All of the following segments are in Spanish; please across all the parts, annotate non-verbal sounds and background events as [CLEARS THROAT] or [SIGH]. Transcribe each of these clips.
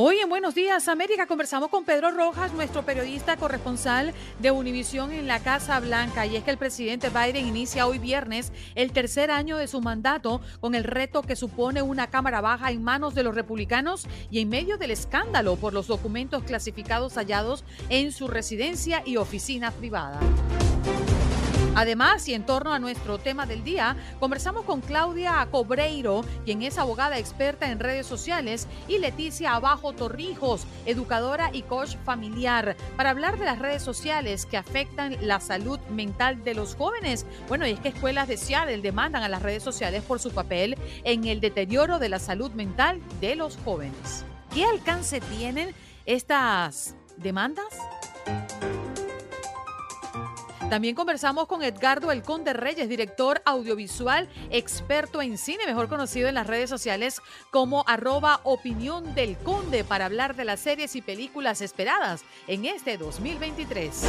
Hoy en Buenos Días América conversamos con Pedro Rojas, nuestro periodista corresponsal de Univisión en la Casa Blanca. Y es que el presidente Biden inicia hoy viernes el tercer año de su mandato con el reto que supone una Cámara Baja en manos de los republicanos y en medio del escándalo por los documentos clasificados hallados en su residencia y oficina privada. Además, y en torno a nuestro tema del día, conversamos con Claudia Cobreiro, quien es abogada experta en redes sociales, y Leticia Abajo Torrijos, educadora y coach familiar, para hablar de las redes sociales que afectan la salud mental de los jóvenes. Bueno, y es que escuelas de Seattle demandan a las redes sociales por su papel en el deterioro de la salud mental de los jóvenes. ¿Qué alcance tienen estas demandas? También conversamos con Edgardo El Conde Reyes, director audiovisual, experto en cine, mejor conocido en las redes sociales como arroba opinión del conde, para hablar de las series y películas esperadas en este 2023.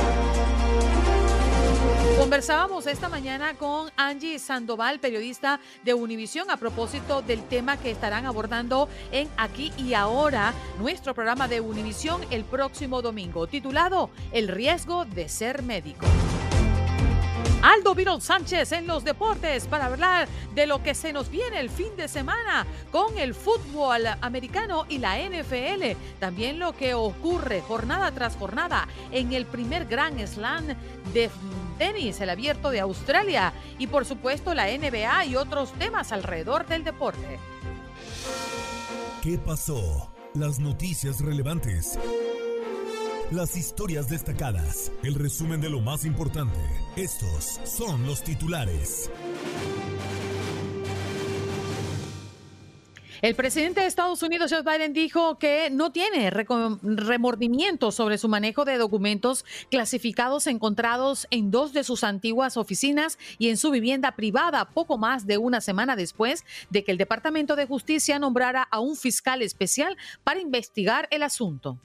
Conversábamos esta mañana con Angie Sandoval, periodista de Univisión, a propósito del tema que estarán abordando en Aquí y Ahora, nuestro programa de Univisión el próximo domingo, titulado El riesgo de ser médico. Aldo Virol Sánchez en los deportes para hablar de lo que se nos viene el fin de semana con el fútbol americano y la NFL. También lo que ocurre jornada tras jornada en el primer Gran Slam de tenis, el abierto de Australia y por supuesto la NBA y otros temas alrededor del deporte. ¿Qué pasó? Las noticias relevantes las historias destacadas, el resumen de lo más importante. Estos son los titulares. El presidente de Estados Unidos, Joe Biden, dijo que no tiene remordimiento sobre su manejo de documentos clasificados encontrados en dos de sus antiguas oficinas y en su vivienda privada, poco más de una semana después de que el Departamento de Justicia nombrara a un fiscal especial para investigar el asunto.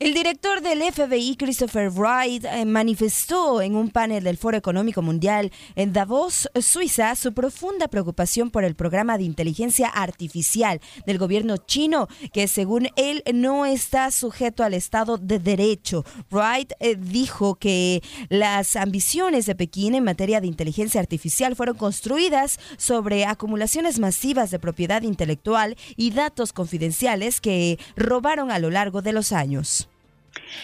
El director del FBI, Christopher Wright, eh, manifestó en un panel del Foro Económico Mundial en Davos, Suiza, su profunda preocupación por el programa de inteligencia artificial del gobierno chino, que según él no está sujeto al Estado de Derecho. Wright eh, dijo que las ambiciones de Pekín en materia de inteligencia artificial fueron construidas sobre acumulaciones masivas de propiedad intelectual y datos confidenciales que robaron a lo largo de los años.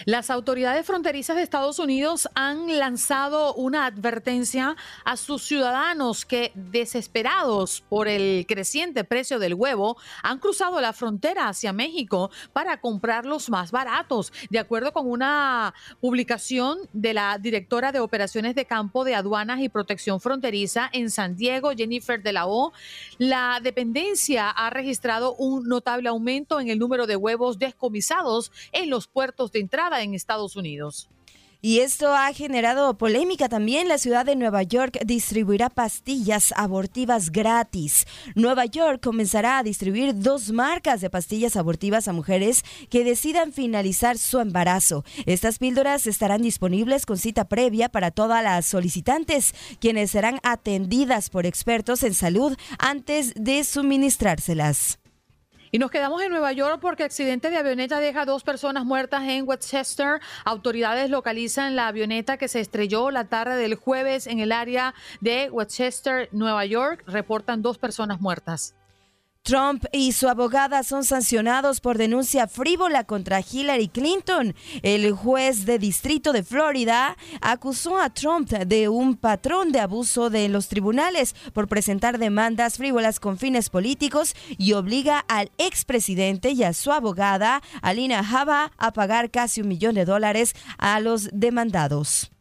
Las autoridades fronterizas de Estados Unidos han lanzado una advertencia a sus ciudadanos que, desesperados por el creciente precio del huevo, han cruzado la frontera hacia México para comprarlos más baratos. De acuerdo con una publicación de la directora de Operaciones de Campo de Aduanas y Protección Fronteriza en San Diego, Jennifer de la O, la dependencia ha registrado un notable aumento en el número de huevos descomisados en los puertos de en Estados Unidos. Y esto ha generado polémica también. La ciudad de Nueva York distribuirá pastillas abortivas gratis. Nueva York comenzará a distribuir dos marcas de pastillas abortivas a mujeres que decidan finalizar su embarazo. Estas píldoras estarán disponibles con cita previa para todas las solicitantes, quienes serán atendidas por expertos en salud antes de suministrárselas. Y nos quedamos en Nueva York porque accidente de avioneta deja dos personas muertas en Westchester. Autoridades localizan la avioneta que se estrelló la tarde del jueves en el área de Westchester, Nueva York. Reportan dos personas muertas. Trump y su abogada son sancionados por denuncia frívola contra Hillary Clinton. El juez de distrito de Florida acusó a Trump de un patrón de abuso de los tribunales por presentar demandas frívolas con fines políticos y obliga al expresidente y a su abogada, Alina Haba, a pagar casi un millón de dólares a los demandados.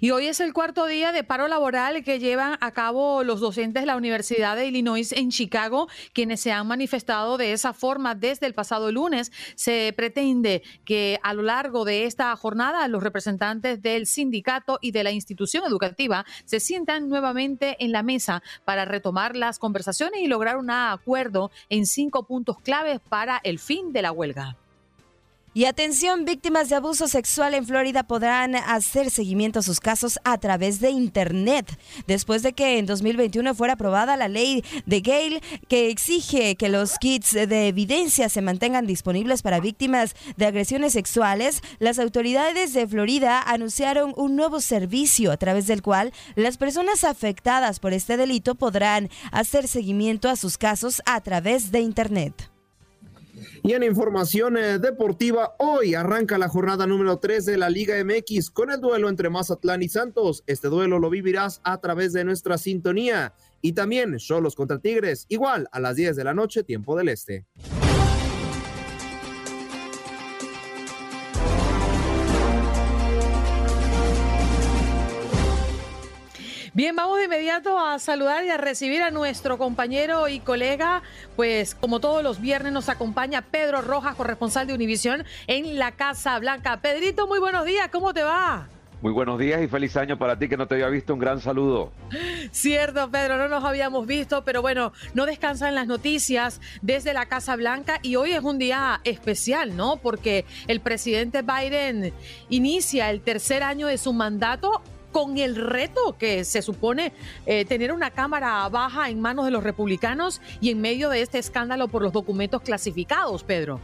Y hoy es el cuarto día de paro laboral que llevan a cabo los docentes de la Universidad de Illinois en Chicago, quienes se han manifestado de esa forma desde el pasado lunes. Se pretende que a lo largo de esta jornada los representantes del sindicato y de la institución educativa se sientan nuevamente en la mesa para retomar las conversaciones y lograr un acuerdo en cinco puntos claves para el fin de la huelga. Y atención, víctimas de abuso sexual en Florida podrán hacer seguimiento a sus casos a través de Internet, después de que en 2021 fuera aprobada la ley de Gale que exige que los kits de evidencia se mantengan disponibles para víctimas de agresiones sexuales. Las autoridades de Florida anunciaron un nuevo servicio a través del cual las personas afectadas por este delito podrán hacer seguimiento a sus casos a través de Internet. Y en información eh, deportiva, hoy arranca la jornada número 3 de la Liga MX con el duelo entre Mazatlán y Santos. Este duelo lo vivirás a través de nuestra sintonía. Y también Solos contra Tigres, igual a las 10 de la noche, tiempo del Este. Bien, vamos de inmediato a saludar y a recibir a nuestro compañero y colega, pues como todos los viernes nos acompaña Pedro Rojas, corresponsal de Univisión en la Casa Blanca. Pedrito, muy buenos días, ¿cómo te va? Muy buenos días y feliz año para ti que no te había visto. Un gran saludo. Cierto, Pedro, no nos habíamos visto, pero bueno, no descansan las noticias desde la Casa Blanca y hoy es un día especial, ¿no? Porque el presidente Biden inicia el tercer año de su mandato con el reto que se supone eh, tener una Cámara baja en manos de los republicanos y en medio de este escándalo por los documentos clasificados, Pedro.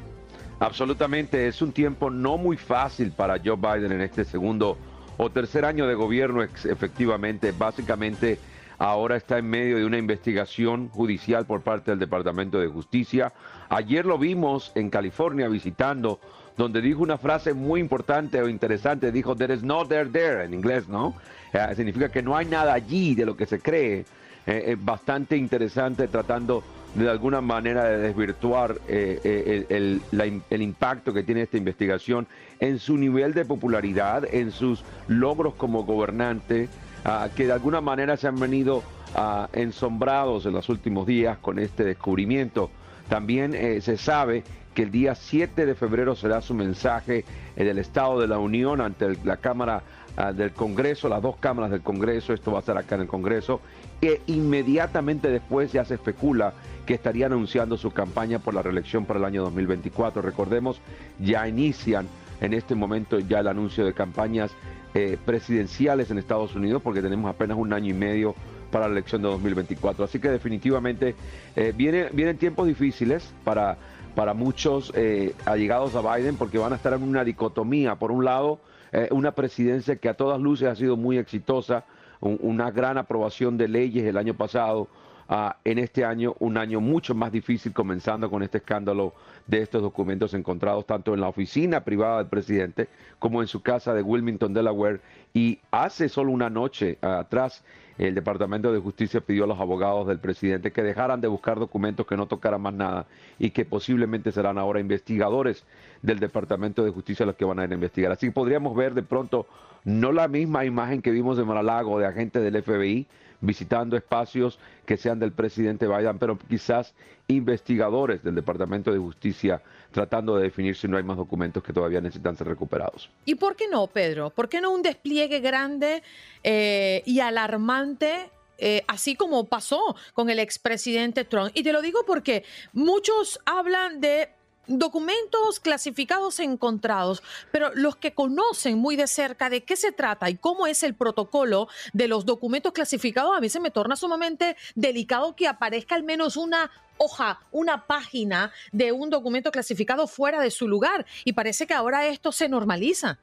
Absolutamente, es un tiempo no muy fácil para Joe Biden en este segundo o tercer año de gobierno, efectivamente, básicamente ahora está en medio de una investigación judicial por parte del Departamento de Justicia. Ayer lo vimos en California visitando donde dijo una frase muy importante o interesante, dijo, there is no there there, en inglés, ¿no? Eh, significa que no hay nada allí de lo que se cree. Eh, es bastante interesante tratando de alguna manera de desvirtuar eh, el, impacto que tiene esta investigación en su nivel de popularidad, en sus logros como gobernante, ah, que de alguna manera se han venido ah, ensombrados en los últimos días con este descubrimiento. También se sabe que el día 7 de febrero será su mensaje en el Estado de la Unión ante la Cámara ah, del Congreso, las dos cámaras del Congreso, esto va a ser acá en el Congreso, e inmediatamente después ya se especula que estaría anunciando su campaña por la reelección para el año 2024. Recordemos, ya inician en este momento ya el anuncio de campañas eh, presidenciales en Estados Unidos porque tenemos apenas un año y medio para la elección de 2024. Así que definitivamente eh, vienen tiempos difíciles para para muchos eh, allegados a Biden porque van a estar en una dicotomía. Por un lado, eh, una presidencia que a todas luces ha sido muy exitosa, una gran aprobación de leyes el año pasado. Ah, en este año, un año mucho más difícil, comenzando con este escándalo de estos documentos encontrados tanto en la oficina privada del presidente como en su casa de Wilmington, Delaware. Y hace solo una noche atrás, el Departamento de Justicia pidió a los abogados del presidente que dejaran de buscar documentos que no tocaran más nada y que posiblemente serán ahora investigadores del Departamento de Justicia los que van a ir a investigar. Así podríamos ver de pronto no la misma imagen que vimos de Maralago de agentes del FBI visitando espacios que sean del presidente Biden, pero quizás investigadores del Departamento de Justicia tratando de definir si no hay más documentos que todavía necesitan ser recuperados. ¿Y por qué no, Pedro? ¿Por qué no un despliegue grande eh, y alarmante eh, así como pasó con el expresidente Trump. Y te lo digo porque muchos hablan de documentos clasificados encontrados, pero los que conocen muy de cerca de qué se trata y cómo es el protocolo de los documentos clasificados, a mí se me torna sumamente delicado que aparezca al menos una hoja, una página de un documento clasificado fuera de su lugar. Y parece que ahora esto se normaliza.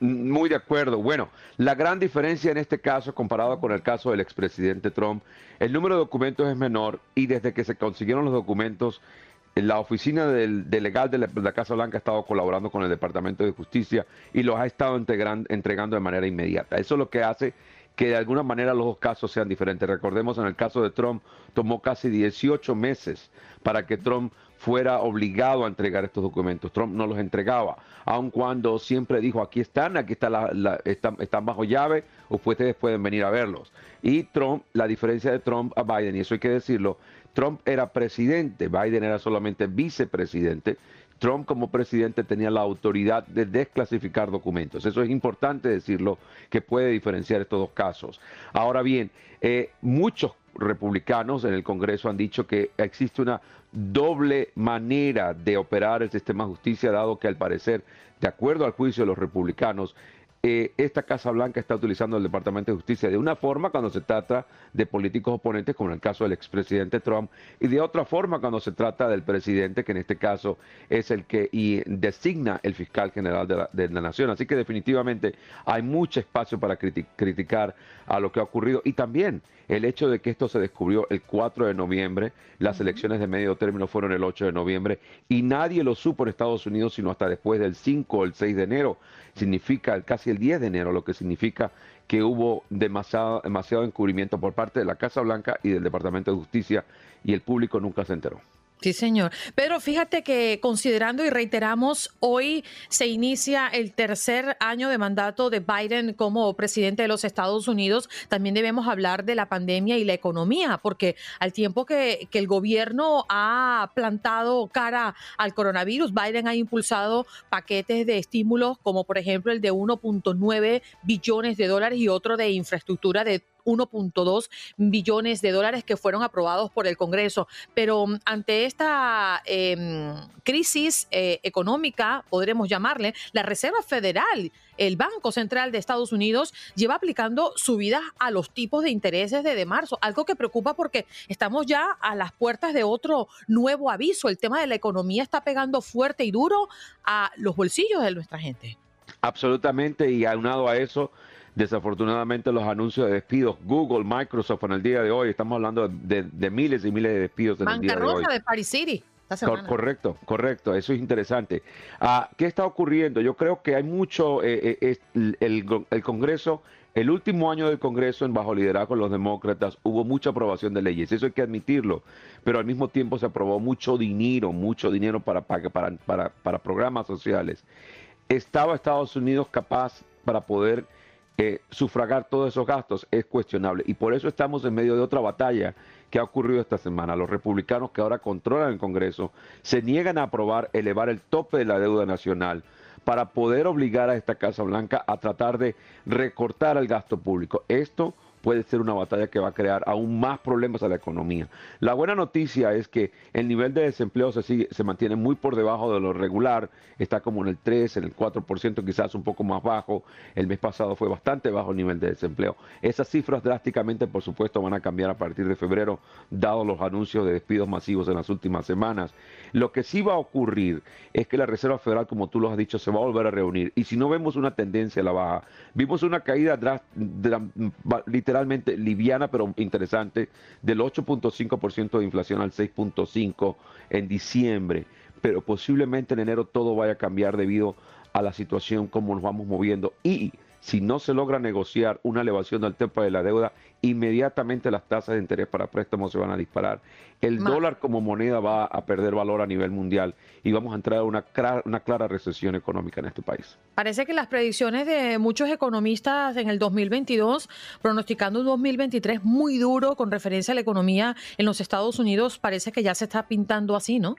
Muy de acuerdo. Bueno, la gran diferencia en este caso, comparado con el caso del expresidente Trump, el número de documentos es menor y desde que se consiguieron los documentos, la oficina del, legal de la, Casa Blanca ha estado colaborando con el Departamento de Justicia y los ha estado entregando de manera inmediata. Eso es lo que hace que de alguna manera los dos casos sean diferentes. Recordemos, en el caso de Trump, tomó casi 18 meses para que Trump fuera obligado a entregar estos documentos. Trump no los entregaba, aun cuando siempre dijo, aquí están, aquí está la, están, están, bajo llave, ustedes pueden venir a verlos. Y Trump, la diferencia de Trump a Biden, y eso hay que decirlo, Trump era presidente, Biden era solamente vicepresidente. Trump como presidente tenía la autoridad de desclasificar documentos. Eso es importante decirlo, que puede diferenciar estos dos casos. Ahora bien, eh, muchos republicanos en el Congreso han dicho que existe una doble manera de operar el sistema de justicia, dado que al parecer, de acuerdo al juicio de los republicanos, eh, esta Casa Blanca está utilizando el Departamento de Justicia de una forma cuando se trata de políticos oponentes, como en el caso del expresidente Trump, y de otra forma cuando se trata del presidente, que en este caso es el que designa el fiscal general de la, de la, nación. Así que definitivamente hay mucho espacio para criticar a lo que ha ocurrido y también el hecho de que esto se descubrió el 4 de noviembre, las elecciones de medio término fueron el 8 de noviembre y nadie lo supo en Estados Unidos sino hasta después del 5 o el 6 de enero. Significa casi el 10 de enero, lo que significa que hubo demasiado, demasiado encubrimiento por parte de la Casa Blanca y del Departamento de Justicia y el público nunca se enteró. Sí, señor. Pedro, fíjate que considerando y reiteramos, hoy se inicia el tercer año de mandato de Biden como presidente de los Estados Unidos. También debemos hablar de la pandemia y la economía, porque al tiempo que, que el gobierno ha plantado cara al coronavirus, Biden ha impulsado paquetes de estímulos como por ejemplo el de 1.9 billones de dólares y otro de infraestructura de 1.2 billones de dólares que fueron aprobados por el Congreso. Pero mm, ante esta em, crisis eh, económica, podremos llamarle, la Reserva Federal, el Banco Central de Estados Unidos, lleva aplicando subidas a los tipos de intereses desde marzo, algo que preocupa porque estamos ya a las puertas de otro nuevo aviso. El tema de la economía está pegando fuerte y duro a los bolsillos de nuestra gente. Absolutamente, y aunado a eso, desafortunadamente los anuncios de despidos, Google, Microsoft en el día de hoy, estamos hablando de, miles y miles de despidos en el día de hoy. de Paris City. correcto, correcto, eso es interesante. Ah, ¿Qué está ocurriendo? Yo creo que hay mucho, eh, eh, el, Congreso, el último año del Congreso en bajo liderazgo de los demócratas hubo mucha aprobación de leyes, eso hay que admitirlo, pero al mismo tiempo se aprobó mucho dinero, mucho dinero para, para, para, para programas sociales. ¿Estaba Estados Unidos capaz para poder sufragar todos esos gastos es cuestionable. Y por eso estamos en medio de otra batalla que ha ocurrido esta semana. Los republicanos que ahora controlan el Congreso se niegan a aprobar elevar el tope de la deuda nacional para poder obligar a esta Casa Blanca a tratar de recortar el gasto público. Esto puede ser una batalla que va a crear aún más problemas a la economía. La buena noticia es que el nivel de desempleo se, sigue, se mantiene muy por debajo de lo regular, está como en el 3, en el 4%, quizás un poco más bajo. El mes pasado fue bastante bajo el nivel de desempleo. Esas cifras drásticamente, por supuesto, van a cambiar a partir de febrero, dado los anuncios de despidos masivos en las últimas semanas. Lo que sí va a ocurrir es que la Reserva Federal, como tú lo has dicho, se va a volver a reunir. Y si no vemos una tendencia a la baja, vimos una caída literalmente liviana, pero interesante, del 8.5% de inflación al 6.5% en diciembre. Pero posiblemente en enero todo vaya a cambiar debido a la situación como nos vamos moviendo. Y si no se logra negociar una elevación del tema de la deuda, inmediatamente las tasas de interés para préstamos se van a disparar. El dólar como moneda va a perder valor a nivel mundial y vamos a entrar a una, una clara recesión económica en este país. Parece que las predicciones de muchos economistas en el 2022, pronosticando un 2023 muy duro con referencia a la economía en los Estados Unidos, parece que ya se está pintando así, ¿no?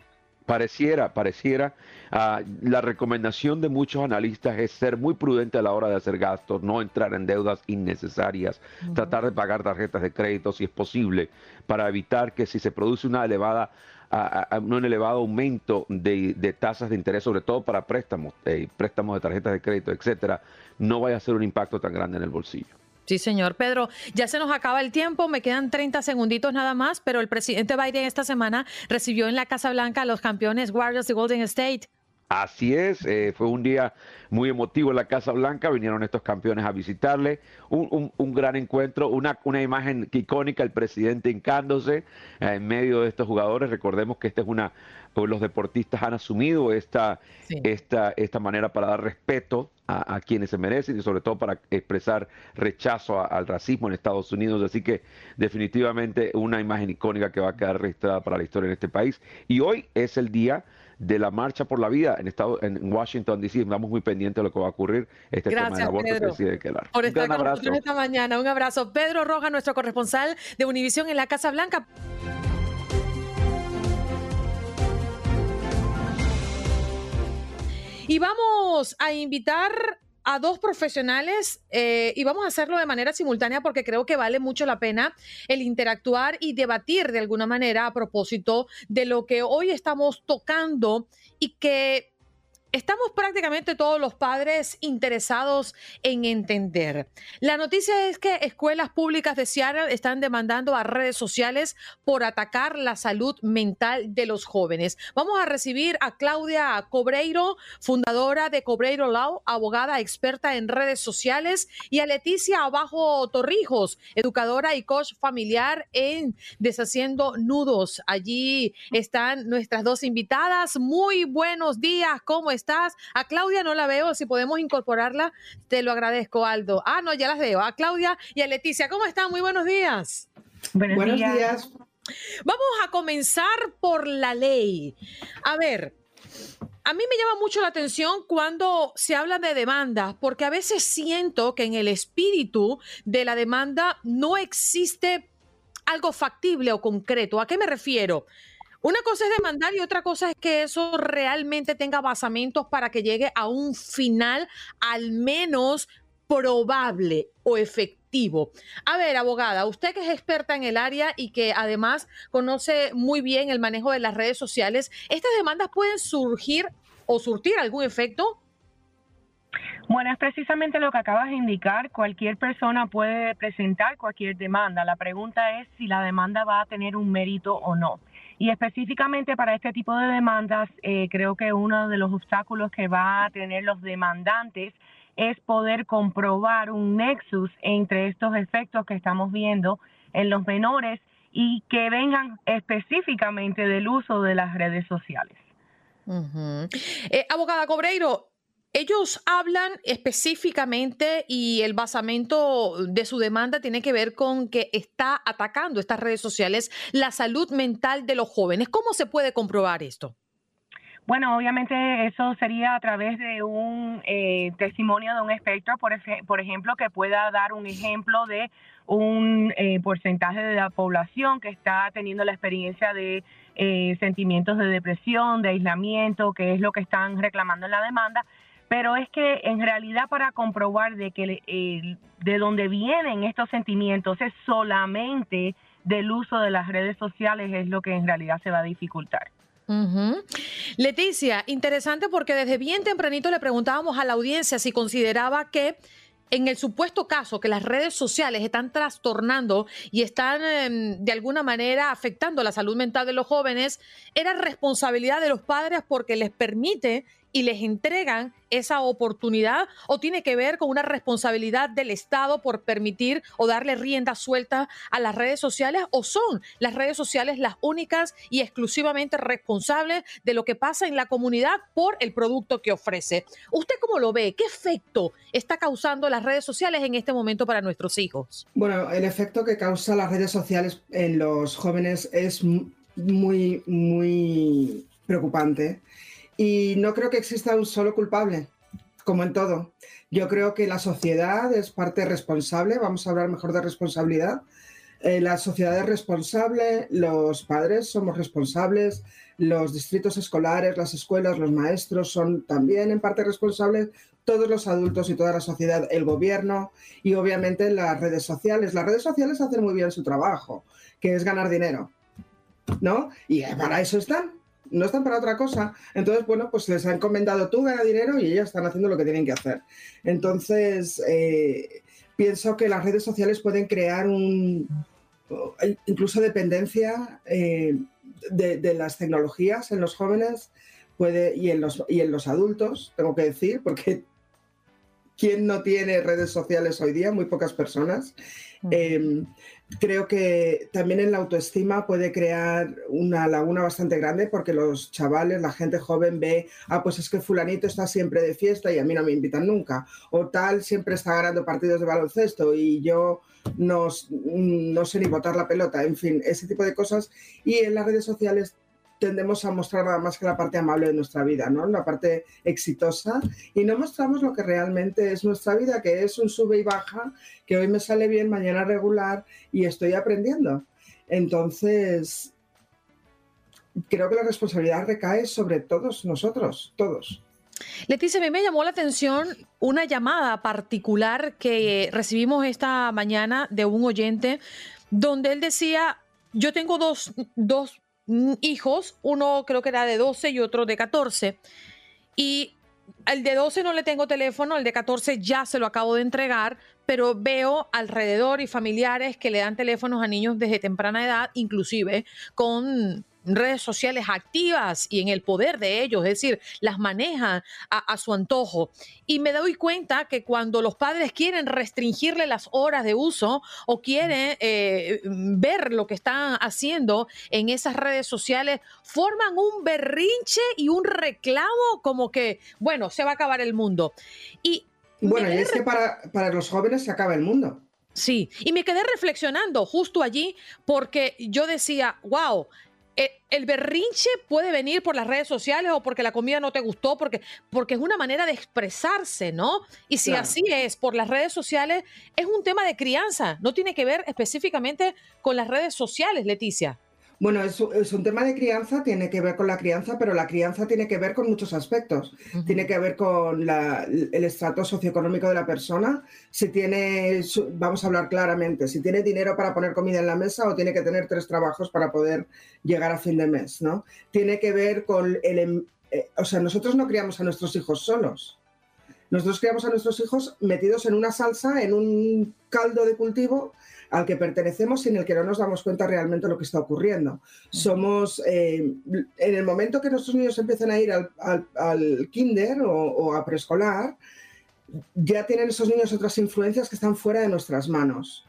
Pareciera, pareciera. Ah, la recomendación de muchos analistas es ser muy prudente a la hora de hacer gastos, no entrar en deudas innecesarias, tratar de pagar tarjetas de crédito si es posible, para evitar que si se produce una elevada un elevado aumento de, tasas de interés, sobre todo para préstamos, eh, préstamos de tarjetas de crédito, etcétera, no vaya a ser un impacto tan grande en el bolsillo. Sí, señor. Pedro, ya se nos acaba el tiempo, me quedan 30 segunditos nada más, pero el presidente Biden esta semana recibió en la Casa Blanca a los campeones Warriors de Golden State. Así es, eh, fue un día muy emotivo en la Casa Blanca, vinieron estos campeones a visitarle, un, gran encuentro, una, una, imagen icónica, el presidente hincándose eh, en medio de estos jugadores, recordemos que esta es una, pues, los deportistas han asumido esta, esta, esta manera para dar respeto a, quienes se merecen y sobre todo para expresar rechazo al racismo en Estados Unidos, así que definitivamente una imagen icónica que va a quedar registrada para la historia en este país y hoy es el día de la marcha por la vida en estado en Washington DC. Estamos muy pendientes de lo que va a ocurrir este tema del aborto Pedro, Por estar con nosotros esta mañana. Un abrazo. Pedro Roja, nuestro corresponsal de Univisión en la Casa Blanca. Y vamos a invitar a dos profesionales eh, y vamos a hacerlo de manera simultánea porque creo que vale mucho la pena el interactuar y debatir de alguna manera a propósito de lo que hoy estamos tocando y que Estamos prácticamente todos los padres interesados en entender. La noticia es que escuelas públicas de Seattle están demandando a redes sociales por atacar la salud mental de los jóvenes. Vamos a recibir a Claudia Cobreiro, fundadora de Cobreiro Law, abogada experta en redes sociales, y a Leticia Abajo Torrijos, educadora y coach familiar en Deshaciendo Nudos. Allí están nuestras dos invitadas. Muy buenos días, ¿cómo estás? A Claudia no la veo, si podemos incorporarla, te lo agradezco, Aldo. Ah, no, ya las veo. A Claudia y a Leticia, ¿cómo están? Muy buenos días. Buenos, días. Vamos a comenzar por la ley. A ver, a mí me llama mucho la atención cuando se habla de demanda, porque a veces siento que en el espíritu de la demanda no existe algo factible o concreto. ¿A qué me refiero? Una cosa es demandar y otra cosa es que eso realmente tenga basamentos para que llegue a un final al menos probable o efectivo. A ver, abogada, usted que es experta en el área y que además conoce muy bien el manejo de las redes sociales, ¿estas demandas pueden surgir o surtir algún efecto? Bueno, es precisamente lo que acabas de indicar. Cualquier persona puede presentar cualquier demanda. La pregunta es si la demanda va a tener un mérito o no. Y específicamente para este tipo de demandas, eh, creo que uno de los obstáculos que va a tener los demandantes es poder comprobar un nexus entre estos efectos que estamos viendo en los menores y que vengan específicamente del uso de las redes sociales. Eh, abogada Cobreiro, ellos hablan específicamente y el basamento de su demanda tiene que ver con que está atacando estas redes sociales la salud mental de los jóvenes. ¿Cómo se puede comprobar esto? Bueno, obviamente eso sería a través de un eh, testimonio de un espectro, por, ejemplo, que pueda dar un ejemplo de un eh, porcentaje de la población que está teniendo la experiencia de eh, sentimientos de depresión, de aislamiento, que es lo que están reclamando en la demanda pero es que en realidad para comprobar de que de dónde vienen estos sentimientos es solamente del uso de las redes sociales es lo que en realidad se va a dificultar. Leticia, interesante porque desde bien tempranito le preguntábamos a la audiencia si consideraba que en el supuesto caso que las redes sociales están trastornando y están em, de alguna manera afectando la salud mental de los jóvenes, era responsabilidad de los padres porque les permite y les entregan esa oportunidad o tiene que ver con una responsabilidad del Estado por permitir o darle rienda suelta a las redes sociales o son las redes sociales las únicas y exclusivamente responsables de lo que pasa en la comunidad por el producto que ofrece. ¿Usted cómo lo ve? ¿Qué efecto está causando las redes sociales en este momento para nuestros hijos? Bueno, el efecto que causa las redes sociales en los jóvenes es muy, muy preocupante y no creo que exista un solo culpable, como en todo. Yo creo que la sociedad es parte responsable, vamos a hablar mejor de responsabilidad. Eh, la sociedad es responsable, los padres somos responsables, los distritos escolares, las escuelas, los maestros son también en parte responsables, todos los adultos y toda la sociedad, el gobierno y obviamente las redes sociales. Las redes sociales hacen muy bien su trabajo, que es ganar dinero, ¿no? Y para eso están, no están para otra cosa. Entonces, bueno, pues les ha encomendado tú gana dinero y ellas están haciendo lo que tienen que hacer. Entonces, eh, pienso que las redes sociales pueden crear un incluso dependencia eh, de, las tecnologías en los jóvenes puede, y en los, y en los adultos, tengo que decir, porque ¿quién no tiene redes sociales hoy día? Muy pocas personas. Creo que también en la autoestima puede crear una laguna bastante grande porque los chavales, la gente joven ve, ah, pues es que fulanito está siempre de fiesta y a mí no me invitan nunca, o tal siempre está ganando partidos de baloncesto y yo no, no sé ni botar la pelota, en fin, ese tipo de cosas. Y en las redes sociales tendemos a mostrar nada más que la parte amable de nuestra vida, ¿no? La parte exitosa y no mostramos lo que realmente es nuestra vida, que es un sube y baja, que hoy me sale bien, mañana regular y estoy aprendiendo. Entonces, creo que la responsabilidad recae sobre todos nosotros, todos. Leticia, a mí me llamó la atención una llamada particular que recibimos esta mañana de un oyente donde él decía, yo tengo dos, dos hijos, uno creo que era de 12 y otro de 14. Y el de 12 no le tengo teléfono, el de 14 ya se lo acabo de entregar, pero veo alrededor y familiares que le dan teléfonos a niños desde temprana edad, inclusive con redes sociales activas y en el poder de ellos, es decir, las manejan a, su antojo. Y me doy cuenta que cuando los padres quieren restringirle las horas de uso o quieren eh, ver lo que están haciendo en esas redes sociales, forman un berrinche y un reclamo como que, bueno, se va a acabar el mundo. Y bueno, y es que para, para los jóvenes se acaba el mundo. Sí, y me quedé reflexionando justo allí porque yo decía, wow, el berrinche puede venir por las redes sociales o porque la comida no te gustó, porque, porque es una manera de expresarse, ¿no? Y si así es, por las redes sociales, es un tema de crianza, no tiene que ver específicamente con las redes sociales, Leticia. Bueno, es, un tema de crianza, tiene que ver con la crianza, pero la crianza tiene que ver con muchos aspectos. Tiene que ver con el estrato socioeconómico de la persona, si tiene, vamos a hablar claramente, si tiene dinero para poner comida en la mesa o tiene que tener tres trabajos para poder llegar a fin de mes, ¿no? Tiene que ver con el... Em, eh, o sea, nosotros no criamos a nuestros hijos solos. Nosotros criamos a nuestros hijos metidos en una salsa, en un caldo de cultivo al que pertenecemos y en el que no nos damos cuenta realmente de lo que está ocurriendo. Somos, eh, en el momento que nuestros niños empiezan a ir al, kinder o, a preescolar, ya tienen esos niños otras influencias que están fuera de nuestras manos.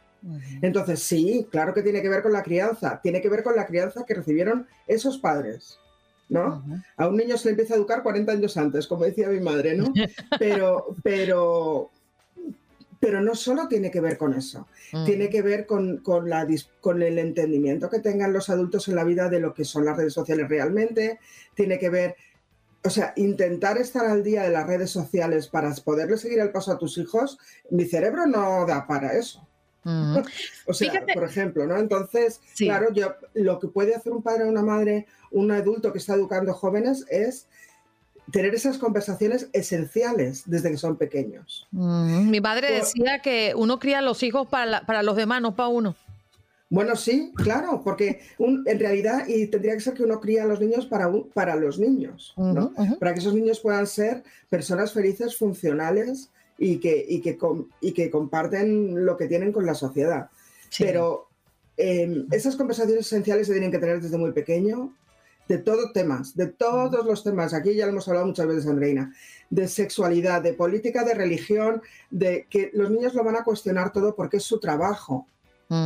Entonces, sí, claro que tiene que ver con la crianza, tiene que ver con la crianza que recibieron esos padres. ¿no? A un niño se le empieza a educar 40 años antes, como decía mi madre, ¿no? [LAUGHS] Pero, pero, pero no solo tiene que ver con eso, mm. tiene que ver con, la, con el entendimiento que tengan los adultos en la vida de lo que son las redes sociales realmente, tiene que ver, o sea, intentar estar al día de las redes sociales para poderle seguir el paso a tus hijos, mi cerebro no da para eso. Mm. [LAUGHS] o sea, por ejemplo, ¿no? Entonces, claro, yo, lo que puede hacer un padre o una madre, un adulto que está educando jóvenes es tener esas conversaciones esenciales desde que son pequeños. Mm, mi padre decía que uno cría a los hijos para, para los demás, no para uno. Bueno, sí, claro, porque en realidad y tendría que ser que uno cría a los niños para, para los niños, ¿no? Para que esos niños puedan ser personas felices, funcionales y que, y que, y que comparten lo que tienen con la sociedad. Pero em, esas conversaciones esenciales se tienen que tener desde muy pequeño, de todos temas, de todos los temas. Aquí ya lo hemos hablado muchas veces, Andreina, de sexualidad, de política, de religión, de que los niños lo van a cuestionar todo porque es su trabajo,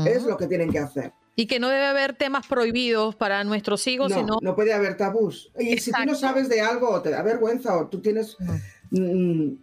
es lo que tienen que hacer. Y que no debe haber temas prohibidos para nuestros hijos, no, sino... No puede haber tabús. Y si tú no sabes de algo o te da vergüenza o tú tienes...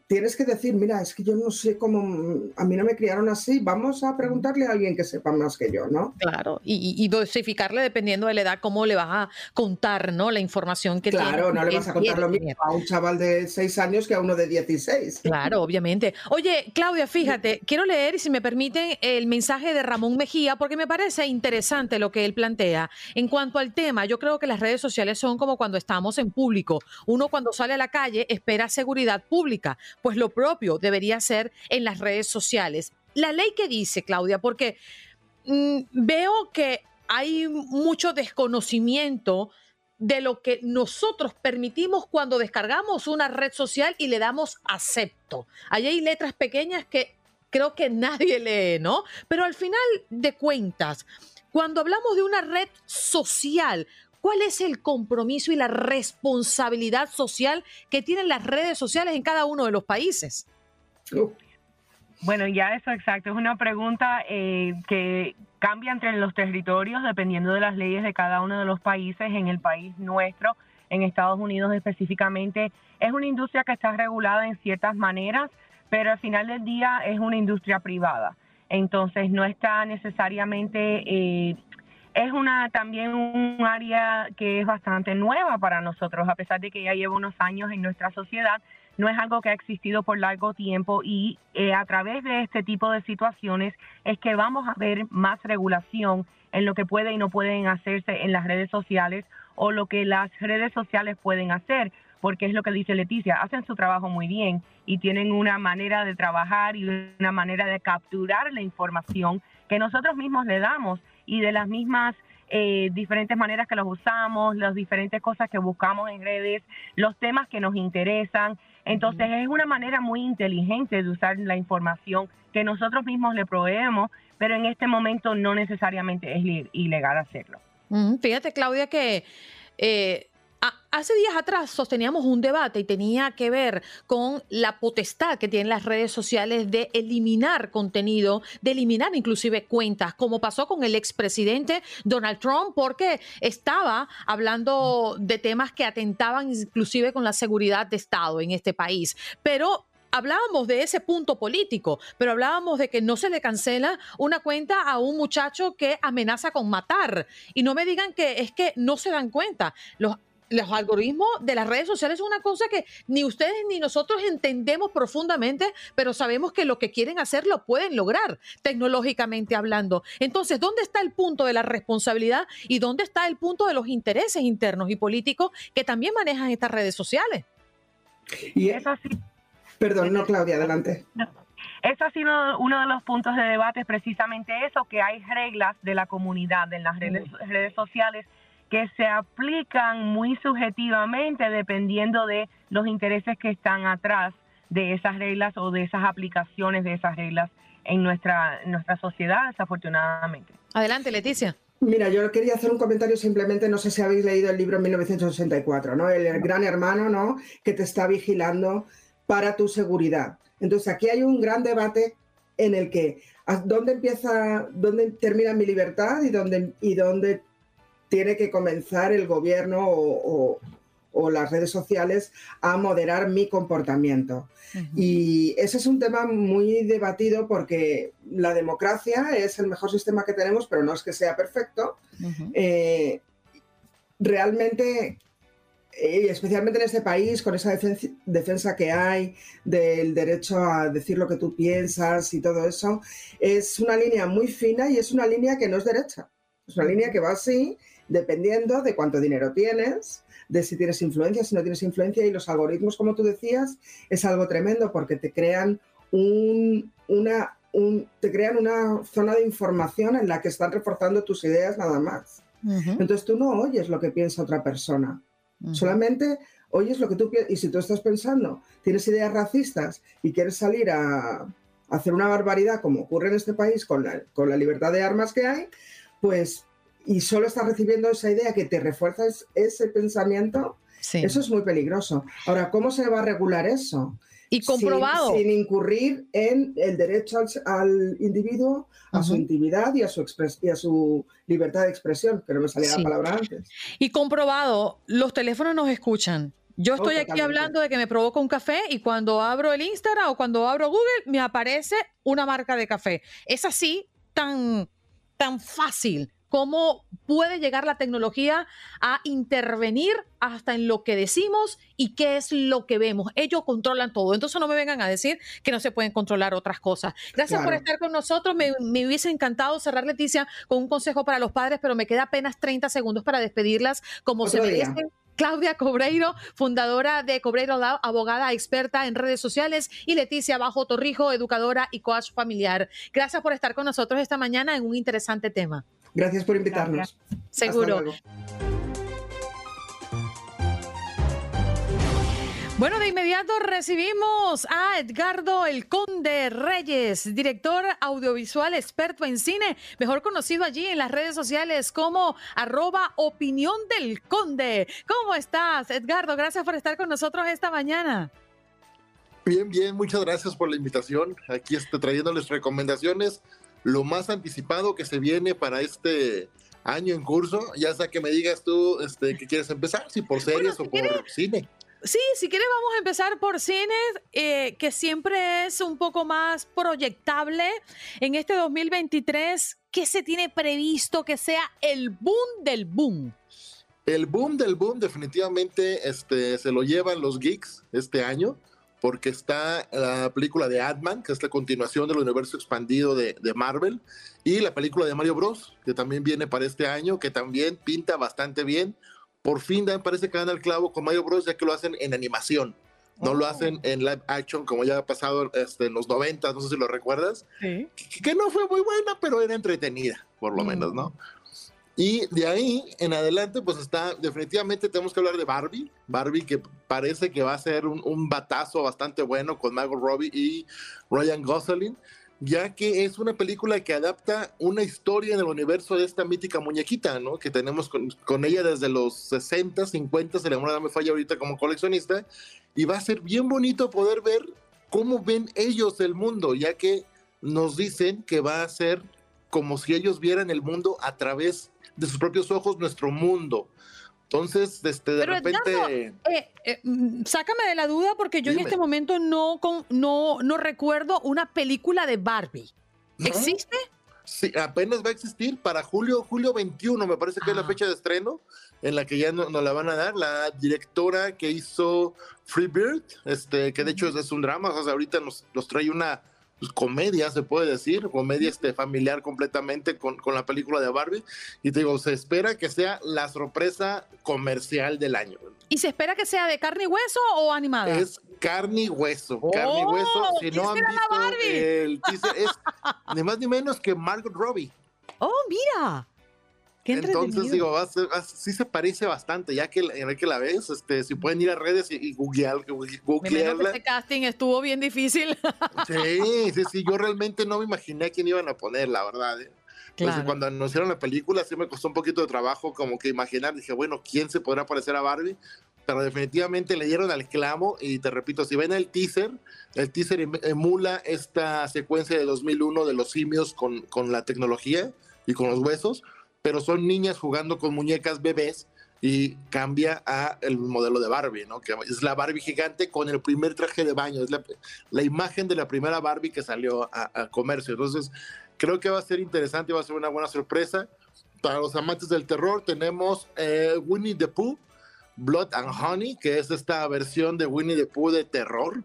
tienes que decir, mira, es que yo no sé cómo, a mí no me criaron así, vamos a preguntarle a alguien que sepa más que yo, ¿no? Claro, y, dosificarle dependiendo de la edad, cómo le vas a contar, ¿no? La información que tiene. Claro, no le vas a contar lo mismo a un chaval de 6 años que a uno de 16. Claro, obviamente. Oye, Claudia, fíjate, quiero leer, si me permiten, el mensaje de Ramón Mejía, porque me parece interesante lo que él plantea. En cuanto al tema, yo creo que las redes sociales son como cuando estamos en público. Uno cuando sale a la calle espera seguridad pública, pues lo propio debería ser en las redes sociales. La ley que dice, Claudia, porque mm, veo que hay mucho desconocimiento de lo que nosotros permitimos cuando descargamos una red social y le damos acepto. Ahí hay letras pequeñas que creo que nadie [LAUGHS] lee, ¿no? Pero al final de cuentas, cuando hablamos de una red social, ¿Cuál es el compromiso y la responsabilidad social que tienen las redes sociales en cada uno de los países? Bueno, ya eso exacto. Es una pregunta eh, que cambia entre los territorios dependiendo de las leyes de cada uno de los países. En el país nuestro, en Estados Unidos específicamente, es una industria que está regulada en ciertas maneras, pero al final del día es una industria privada. Entonces no está necesariamente, eh, es una también un área que es bastante nueva para nosotros, a pesar de que ya lleva unos años en nuestra sociedad no es algo que ha existido por largo tiempo y eh, a través de este tipo de situaciones es que vamos a ver más regulación en lo que puede y no pueden hacerse en las redes sociales o lo que las redes sociales pueden hacer, porque es lo que dice Leticia, hacen su trabajo muy bien y tienen una manera de trabajar y una manera de capturar la información que nosotros mismos le damos y de las mismas eh, diferentes maneras que los usamos, las diferentes cosas que buscamos en redes, los temas que nos interesan. Entonces es una manera muy inteligente de usar la información que nosotros mismos le proveemos, pero en este momento no necesariamente es ilegal hacerlo. Fíjate, Claudia, que eh, hace días atrás sosteníamos un debate y tenía que ver con la potestad que tienen las redes sociales de eliminar contenido, de eliminar inclusive cuentas, como pasó con el expresidente Donald Trump, porque estaba hablando de temas que atentaban inclusive con la seguridad de Estado en este país. Pero hablábamos de ese punto político, pero hablábamos de que no se le cancela una cuenta a un muchacho que amenaza con matar. Y no me digan que es que no se dan cuenta. Los los algoritmos de las redes sociales es una cosa que ni ustedes ni nosotros entendemos profundamente, pero sabemos que lo que quieren hacer lo pueden lograr tecnológicamente hablando. Entonces, ¿dónde está el punto de la responsabilidad y dónde está el punto de los intereses internos y políticos que también manejan estas redes sociales? Y es así. Perdón, no, Claudia, adelante. Eso ha sido uno de los puntos de debate, precisamente eso, que hay reglas de la comunidad en las redes, redes sociales que se aplican muy subjetivamente dependiendo de los intereses que están atrás de esas reglas o de esas aplicaciones de esas reglas en nuestra, nuestra sociedad, desafortunadamente. Adelante, Leticia. Mira, yo quería hacer un comentario simplemente, no sé si habéis leído el libro en 1984, ¿no? El, gran hermano, ¿no? Que te está vigilando para tu seguridad. Entonces, aquí hay un gran debate en el que dónde empieza, dónde termina mi libertad y dónde, y dónde tiene que comenzar el gobierno o, las redes sociales a moderar mi comportamiento. Y ese es un tema muy debatido porque la democracia es el mejor sistema que tenemos, pero no es que sea perfecto. Eh, realmente, eh, especialmente en este país, con esa defensa que hay del derecho a decir lo que tú piensas y todo eso, es una línea muy fina y es una línea que no es derecha. Es una línea que va así dependiendo de cuánto dinero tienes, de si tienes influencia, si no tienes influencia. Y los algoritmos, como tú decías, es algo tremendo porque te crean una, te crean una zona de información en la que están reforzando tus ideas nada más. Entonces tú no oyes lo que piensa otra persona. Solamente oyes lo que tú piensas. Y si tú estás pensando, tienes ideas racistas y quieres salir a, hacer una barbaridad como ocurre en este país con la, con la libertad de armas que hay, pues y solo estás recibiendo esa idea que te refuerza ese pensamiento, eso es muy peligroso. Ahora, ¿cómo se va a regular eso? Y comprobado. Sin, incurrir en el derecho al, individuo, a su intimidad y a su, y a su libertad de expresión, que no me salía la palabra antes. Y comprobado, los teléfonos nos escuchan. Yo estoy aquí hablando de que me provoca un café y cuando abro el Instagram o cuando abro Google me aparece una marca de café. Es así tan, tan fácil cómo puede llegar la tecnología a intervenir hasta en lo que decimos y qué es lo que vemos. Ellos controlan todo. Entonces no me vengan a decir que no se pueden controlar otras cosas. Gracias por estar con nosotros. Me, hubiese encantado cerrar, Leticia, con un consejo para los padres, pero me queda apenas 30 segundos para despedirlas como se merecen. Claudia Cobreiro, fundadora de Cobreiro Lab, abogada experta en redes sociales, y Leticia Bajo Torrijo, educadora y coach familiar. Gracias por estar con nosotros esta mañana en un interesante tema. Gracias por invitarnos. Seguro. Bueno, de inmediato recibimos a Edgardo El Conde Reyes, director audiovisual experto en cine, mejor conocido allí en las redes sociales como arroba opinión del Conde. ¿Cómo estás, Edgardo? Gracias por estar con nosotros esta mañana. Bien, bien, muchas gracias por la invitación. Aquí estoy trayéndoles recomendaciones, lo más anticipado que se viene para este año en curso, ya sea que me digas tú este, que quieres empezar, si por series o por cine. Sí, si quieres vamos a empezar por cine, eh, que siempre es un poco más proyectable. En este 2023, ¿qué se tiene previsto que sea el boom del boom? El boom del boom definitivamente este, se lo llevan los geeks este año, porque está la película de Ant-Man, que es la continuación del universo expandido de, de Marvel, y la película de Mario Bros, que también viene para este año, que también pinta bastante bien por fin parece que dan el clavo con Mario Bros. ya que lo hacen en animación. No lo oh. hacen en live action como ya ha pasado este, en los 90, no sé si lo recuerdas. Que, no fue muy buena, pero era entretenida, por lo menos, ¿no? Y de ahí en adelante, pues está, definitivamente tenemos que hablar de Barbie. Barbie que parece que va a ser un, batazo bastante bueno con Margot Robbie y Ryan Gosling ya que es una película que adapta una historia en el universo de esta mítica muñequita, ¿no? Que tenemos con, ella desde los 60, 50, se le me falla ahorita como coleccionista, y va a ser bien bonito poder ver cómo ven ellos el mundo, ya que nos dicen que va a ser como si ellos vieran el mundo a través de sus propios ojos, nuestro mundo. Entonces, este, de repente... Eh, eh, mm, sácame de la duda porque yo en este momento no, no, no recuerdo una película de Barbie. ¿Existe? Sí, apenas va a existir para julio, julio 21, me parece que es la ah. fecha de estreno, en la que ya nos no la van a dar. La directora que hizo Free Bird, este, que de hecho es, un drama, o sea, ahorita nos, nos trae una pues, comedia, se puede decir, comedia este, familiar completamente con, con, la película de Barbie. Y te digo, se espera que sea la sorpresa comercial del año. ¿Y se espera que sea de carne y hueso o animada? Es carne y hueso, carne y hueso. Oh, si no han visto el teaser, es ni más ni menos que Margot Robbie. Oh, mira. Entonces digo, sí se parece bastante, ya que, que la ves, este, si pueden ir a redes y, y googlear, googlearla. Este casting estuvo bien difícil. [LAUGHS] Sí, sí, sí, yo realmente no me imaginé a quién iban a poner, la verdad. ¿eh? Entonces, cuando anunciaron la película, sí me costó un poquito de trabajo como que imaginar, dije, bueno, ¿quién se podrá parecer a Barbie? Pero definitivamente le dieron al clamo y te repito, si ven el teaser, el teaser em, emula esta secuencia de 2001 de los simios con, con la tecnología y con los huesos pero son niñas jugando con muñecas bebés y cambia a el modelo de Barbie, ¿no? Que es la Barbie gigante con el primer traje de baño, es la, imagen de la primera Barbie que salió a, comercio. Entonces, creo que va a ser interesante, va a ser una buena sorpresa. Para los amantes del terror tenemos eh, Winnie the Pooh, Blood and Honey, que es esta versión de Winnie the Pooh de terror,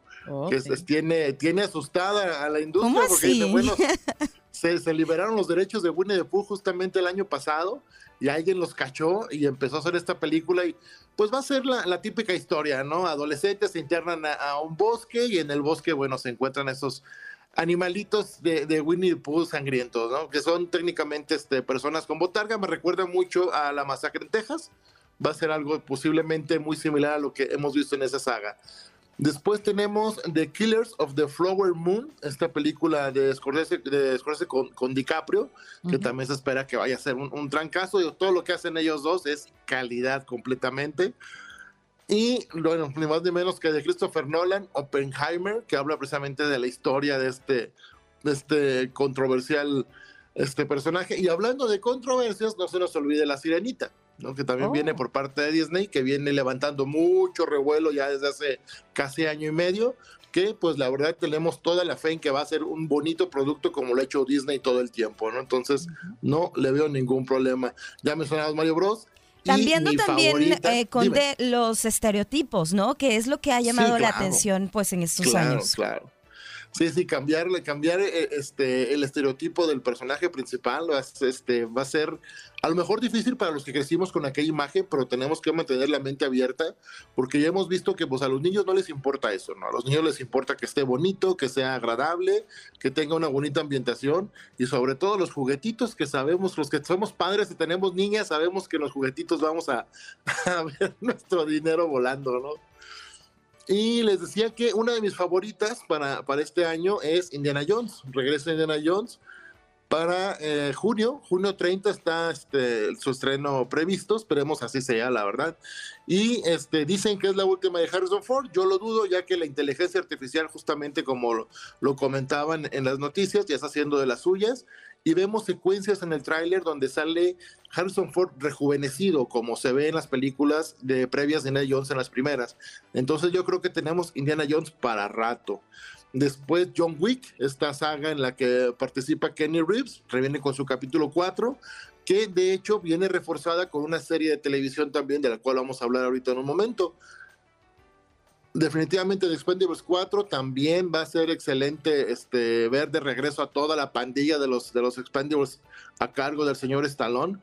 que tiene, tiene asustada a la industria porque dice, bueno, [LAUGHS] se, liberaron los derechos de Winnie the Pooh justamente el año pasado y alguien los cachó y empezó a hacer esta película y pues va a ser la, típica historia, ¿no? Adolescentes se internan a, un bosque y en el bosque, bueno, se encuentran esos animalitos de, Winnie the Pooh sangrientos, ¿no? Que son técnicamente este, personas con botarga, me recuerda mucho a la masacre en Texas, va a ser algo posiblemente muy similar a lo que hemos visto en esa saga. Después tenemos The Killers of the Flower Moon, esta película de Scorsese, de con, DiCaprio, que también se espera que vaya a ser un, un trancazo. Y todo lo que hacen ellos dos es calidad completamente. Y bueno, ni más ni menos que de Christopher Nolan, Oppenheimer, que habla precisamente de la historia de este, de este controversial este personaje. Y hablando de controversias, no se nos olvide la sirenita que también viene oh. por parte de Disney, que viene levantando mucho revuelo ya desde hace casi año y medio, que pues la verdad tenemos toda la fe en que va a ser un bonito producto como lo ha hecho Disney todo el tiempo, ¿no? Entonces no le veo ningún problema. Ya mencionamos Mario Bros. Cambiando también eh, con de los estereotipos, ¿no? Que es lo que ha llamado la atención pues en estos años. Claro. Sí, sí, cambiarle, cambiar eh, este, el estereotipo del personaje principal este, va a ser a lo mejor difícil para los que crecimos con aquella imagen, pero tenemos que mantener la mente abierta, porque ya hemos visto que pues, a los niños no les importa eso, ¿no? A los niños les importa que esté bonito, que sea agradable, que tenga una bonita ambientación y sobre todo los juguetitos que sabemos, los que somos padres y tenemos niñas, sabemos que los juguetitos vamos a, [LAUGHS] a ver nuestro dinero volando, ¿no? Y les decía que una de mis favoritas para, para este año es Indiana Jones. Regresa Indiana Jones para eh, junio, junio 30 está este, su estreno previsto, esperemos así sea, la verdad. Y este, dicen que es la última de Harrison Ford, yo lo dudo, ya que la inteligencia artificial, justamente como lo, lo comentaban en las noticias, ya está haciendo de las suyas. Y vemos secuencias en el tráiler donde sale Harrison Ford rejuvenecido, como se ve en las películas de previas de Indiana Jones en las primeras. Entonces yo creo que tenemos Indiana Jones para rato. Después John Wick, esta saga en la que participa Kenny Reeves, reviene con su capítulo 4, que de hecho viene reforzada con una serie de televisión también, de la cual vamos a hablar ahorita en un momento. Definitivamente The Expendables 4 también va a ser excelente este, ver de regreso a toda la pandilla de los, de los a cargo del señor Stallone.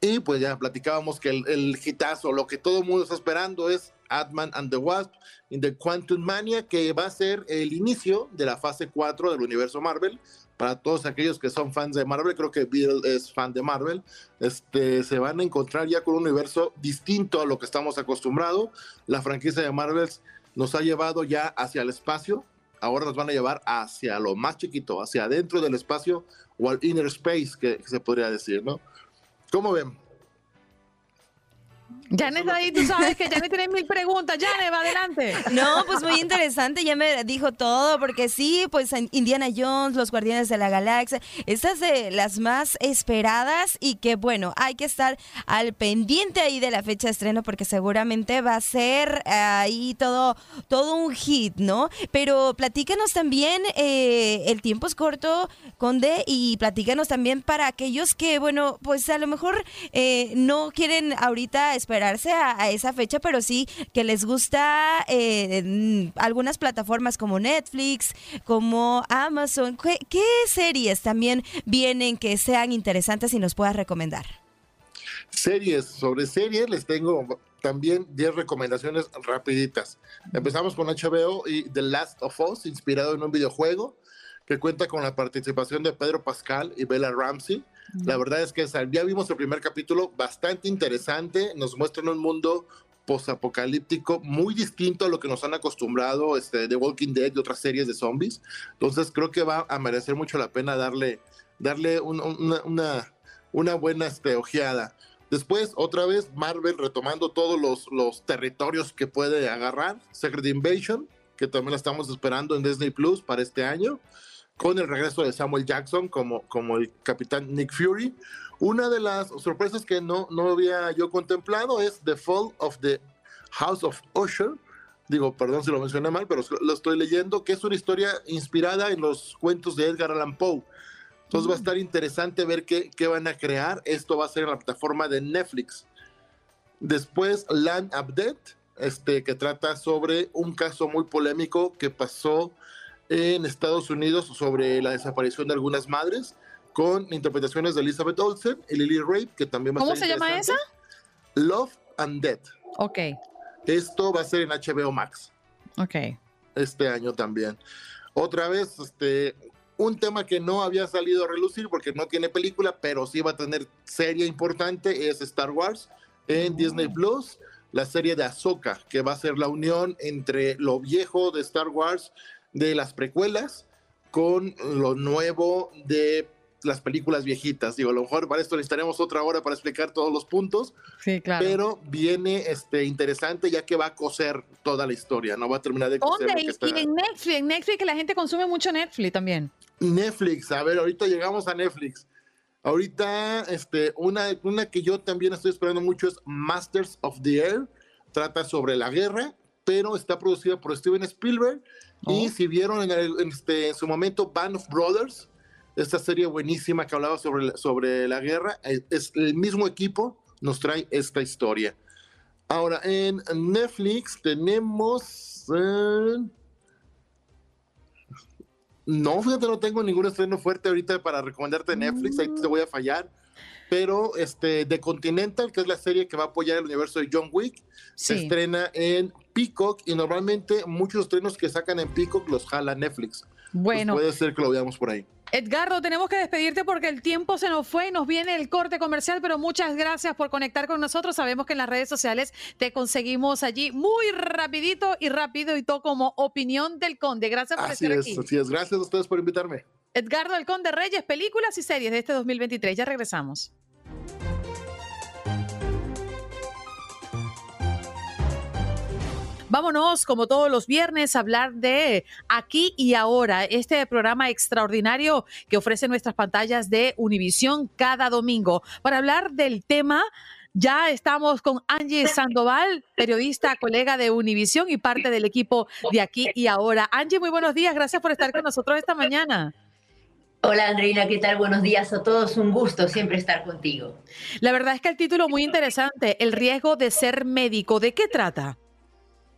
Y pues ya platicábamos que el, el hitazo, lo que todo el mundo está esperando es Ant-Man and the Wasp in the Quantum Mania, que va a ser el inicio de la fase 4 del universo Marvel. Para todos aquellos que son fans de Marvel, creo que Bill es fan de Marvel, este, se van a encontrar ya con un universo distinto a lo que estamos acostumbrados. La franquicia de Marvel nos ha llevado ya hacia el espacio, ahora nos van a llevar hacia lo más chiquito, hacia adentro del espacio o al inner space, que, se podría decir, ¿no? ¿Cómo ven? Janet ahí, tú sabes que Janet tiene mil preguntas. Janet, va adelante. No, pues muy interesante, ya me dijo todo, porque sí, pues Indiana Jones, los Guardianes de la Galaxia, estas de las más esperadas y que bueno, hay que estar al pendiente ahí de la fecha de estreno porque seguramente va a ser ahí todo, todo un hit, ¿no? Pero platícanos también, eh, el tiempo es corto, Conde, y platícanos también para aquellos que, bueno, pues a lo mejor eh, no quieren ahorita esperarse a, esa fecha, pero sí que les gusta eh, algunas plataformas como Netflix, como Amazon. ¿Qué, ¿Qué, series también vienen que sean interesantes y nos puedas recomendar? Series, sobre series les tengo también 10 recomendaciones rapiditas. Empezamos con HBO y The Last of Us, inspirado en un videojuego que cuenta con la participación de Pedro Pascal y Bella Ramsey. La verdad es que ya vimos el primer capítulo bastante interesante, nos muestra un mundo posapocalíptico muy distinto a lo que nos han acostumbrado este, de Walking Dead y otras series de zombies. Entonces creo que va a merecer mucho la pena darle, darle una, una, buena este, ojeada. Después, otra vez, Marvel retomando todos los, los territorios que puede agarrar. Secret Invasion, que también la estamos esperando en Disney Plus para este año con el regreso de Samuel Jackson como, como el capitán Nick Fury. Una de las sorpresas que no, no había yo contemplado es The Fall of the House of Usher. Digo, perdón si lo mencioné mal, pero lo estoy leyendo, que es una historia inspirada en los cuentos de Edgar Allan Poe. Entonces va a estar interesante ver qué, qué van a crear. Esto va a ser en la plataforma de Netflix. Después, Land Dead, este, que trata sobre un caso muy polémico que pasó en Estados Unidos sobre la desaparición de algunas madres, con interpretaciones de Elizabeth Olsen y Lily Rape, que también va ¿Cómo se llama esa? Love and Death. Ok. Esto va a ser en HBO Max. Ok. Este año también. Otra vez, este, un tema que no había salido a relucir porque no tiene película, pero sí va a tener serie importante, es Star Wars en Disney Plus, la serie de Ahsoka, que va a ser la unión entre lo viejo de Star Wars de las precuelas con lo nuevo de las películas viejitas. Digo, a lo mejor para esto necesitaremos otra hora para explicar todos los puntos. Sí, claro. Pero viene este, interesante ya que va a coser toda la historia, no va a terminar de coser. ¿Dónde? Y en Netflix, en Netflix que la gente consume mucho Netflix también. Netflix, a ver, ahorita llegamos a Netflix. Ahorita, este, una, una que yo también estoy esperando mucho es Masters of the Air. Trata sobre la guerra, pero está producida por Steven Spielberg y oh. si vieron en, este, en su momento Band of Brothers, esta serie buenísima que hablaba sobre, sobre la guerra, eh, es el mismo equipo, nos trae esta historia. Ahora, en Netflix tenemos... Eh, no, fíjate, no tengo ningún estreno fuerte ahorita para recomendarte Netflix, ahí te voy a fallar. Pero este, The Continental, que es la serie que va a apoyar el universo de John Wick, se estrena en Peacock y normalmente muchos estrenos que sacan en Peacock los jala Netflix. Bueno. puede ser que lo veamos por ahí. Edgardo, tenemos que despedirte porque el tiempo se nos fue y nos viene el corte comercial, pero muchas gracias por conectar con nosotros. Sabemos que en las redes sociales te conseguimos allí muy rapidito y rápido y todo como opinión del Conde. Gracias por así estar es, aquí. Así es, gracias a ustedes por invitarme. Edgardo el Conde Reyes, películas y series de este 2023. Ya regresamos. Vámonos, como todos los viernes, a hablar de Aquí y Ahora, este programa extraordinario que ofrece nuestras pantallas de Univisión cada domingo. Para hablar del tema, ya estamos con Angie [LAUGHS] Sandoval, periodista, colega de Univisión y parte del equipo de Aquí y Ahora. Angie, muy buenos días, gracias por estar con nosotros esta mañana. Hola Andreina, ¿qué tal? Buenos días a todos. Un gusto siempre estar contigo. La verdad es que el título muy interesante, El riesgo de ser médico. ¿De qué trata?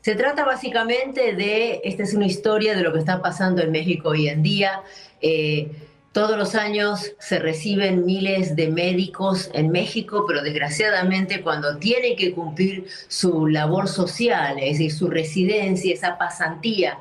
Se trata básicamente de, esta es una historia de lo que está pasando en México hoy en día. Eh, todos los años se reciben miles de médicos en México, pero desgraciadamente cuando tienen que cumplir su labor social, es decir, su residencia, esa pasantía,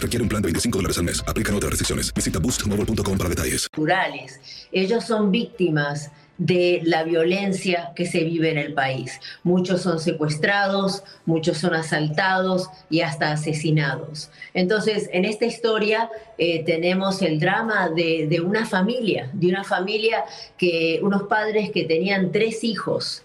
requiere un plan de 25 dólares al mes. Aplican otras restricciones. Visita boostmobile.com para detalles. Rurales. Ellos son víctimas de la violencia que se vive en el país. Muchos son secuestrados, muchos son asaltados y hasta asesinados. Entonces, en esta historia eh, tenemos el drama de una familia, de una familia que, unos padres que tenían tres hijos.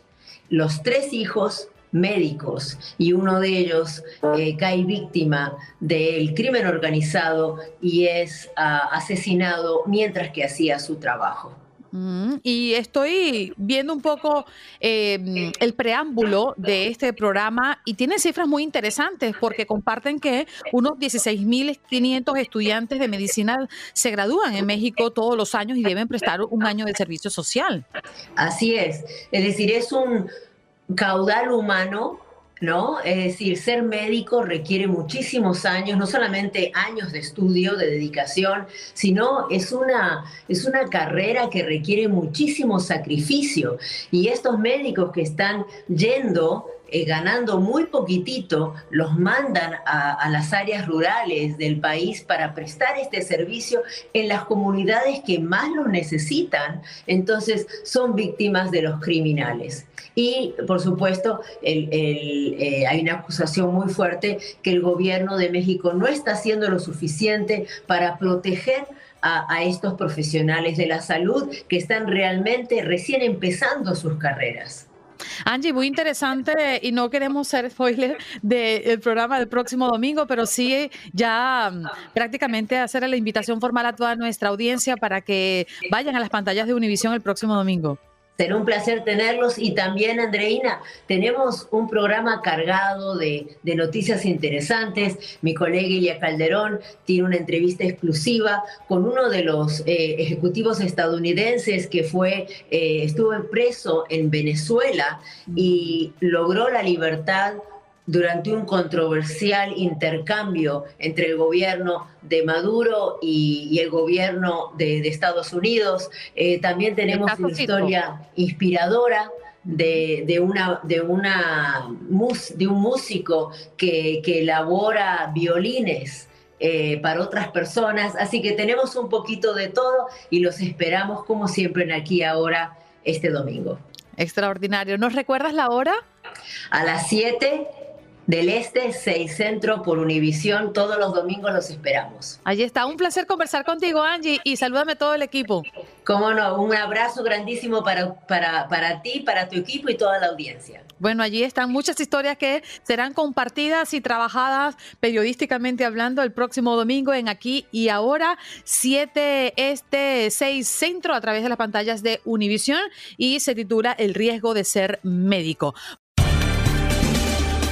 Los tres hijos médicos y uno de ellos eh, cae víctima del crimen organizado y es uh, asesinado mientras que hacía su trabajo. Mm, y estoy viendo un poco eh, el preámbulo de este programa y tiene cifras muy interesantes porque comparten que unos 16.500 estudiantes de medicina se gradúan en México todos los años y deben prestar un año de servicio social. Así es, es decir, es un caudal humano, ¿no? Es decir, ser médico requiere muchísimos años, no solamente años de estudio, de dedicación, sino es una, es una carrera que requiere muchísimo sacrificio. Y estos médicos que están yendo eh, ganando muy poquitito, los mandan a, a, las áreas rurales del país para prestar este servicio en las comunidades que más lo necesitan, entonces son víctimas de los criminales. Y, por supuesto, el, eh, hay una acusación muy fuerte que el gobierno de México no está haciendo lo suficiente para proteger a, estos profesionales de la salud que están realmente recién empezando sus carreras. Angie, muy interesante y no queremos ser spoiler del programa del próximo domingo, pero sí ya um, prácticamente hacer la invitación formal a toda nuestra audiencia para que vayan a las pantallas de Univisión el próximo domingo. Será un placer tenerlos y también, Andreina, tenemos un programa cargado de, noticias interesantes. Mi colega Ilia Calderón tiene una entrevista exclusiva con uno de los eh, ejecutivos estadounidenses que fue, eh, estuvo preso en Venezuela y logró la libertad durante un controversial intercambio entre el gobierno de Maduro y, y el gobierno de, de, Estados Unidos. Eh, también tenemos una historia inspiradora. De, de, una, de, una, de un músico que, que elabora violines eh, para otras personas. Así que tenemos un poquito de todo y los esperamos como siempre en aquí ahora este domingo. Extraordinario. ¿Nos recuerdas la hora? A las 7 del Este, 6 Centro por Univisión. Todos los domingos los esperamos. Allí está. Un placer conversar contigo, Angie, y salúdame todo el equipo. Cómo no, un abrazo grandísimo para, para, para ti, para tu equipo y toda la audiencia. Bueno, allí están muchas historias que serán compartidas y trabajadas periodísticamente hablando el próximo domingo en Aquí y Ahora, 7 Este, 6 Centro, a través de las pantallas de Univisión y se titula El riesgo de ser médico.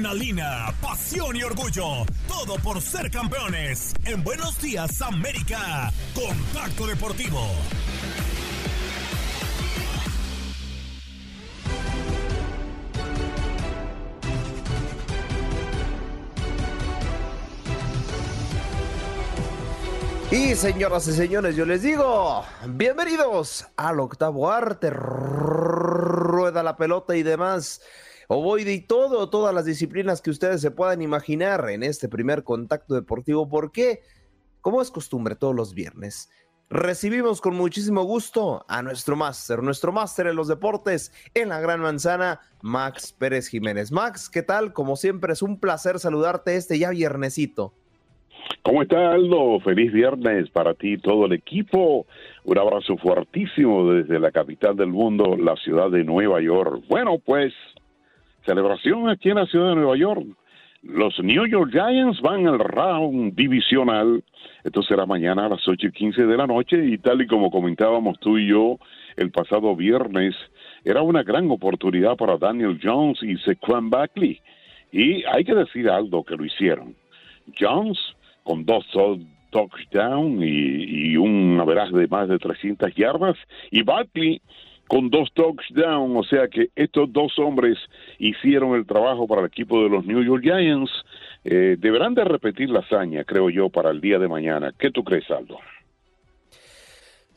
Adrenalina, pasión y orgullo. Todo por ser campeones. En Buenos Días América. Contacto Deportivo. Y señoras y señores, yo les digo, bienvenidos al octavo arte, rueda la pelota y demás. Ovoide y todo, todas las disciplinas que ustedes se puedan imaginar en este primer contacto deportivo, porque, como es costumbre todos los viernes, recibimos con muchísimo gusto a nuestro máster, nuestro máster en los deportes en la Gran Manzana, Max Pérez Jiménez. Max, ¿qué tal? Como siempre, es un placer saludarte este ya viernesito. ¿Cómo está Aldo? Feliz viernes para ti y todo el equipo. Un abrazo fuertísimo desde la capital del mundo, la ciudad de Nueva York. Bueno, pues celebración aquí en la ciudad de Nueva York. Los New York Giants van al round divisional. Esto será mañana a las 8 y 15 de la noche y tal y como comentábamos tú y yo el pasado viernes, era una gran oportunidad para Daniel Jones y Sequan Buckley. Y hay que decir algo que lo hicieron. Jones con dos touchdowns y, y un average de más de 300 yardas, y Buckley con dos touchdowns, o sea que estos dos hombres hicieron el trabajo para el equipo de los New York Giants. Eh, deberán de repetir la hazaña, creo yo, para el día de mañana. ¿Qué tú crees, Aldo?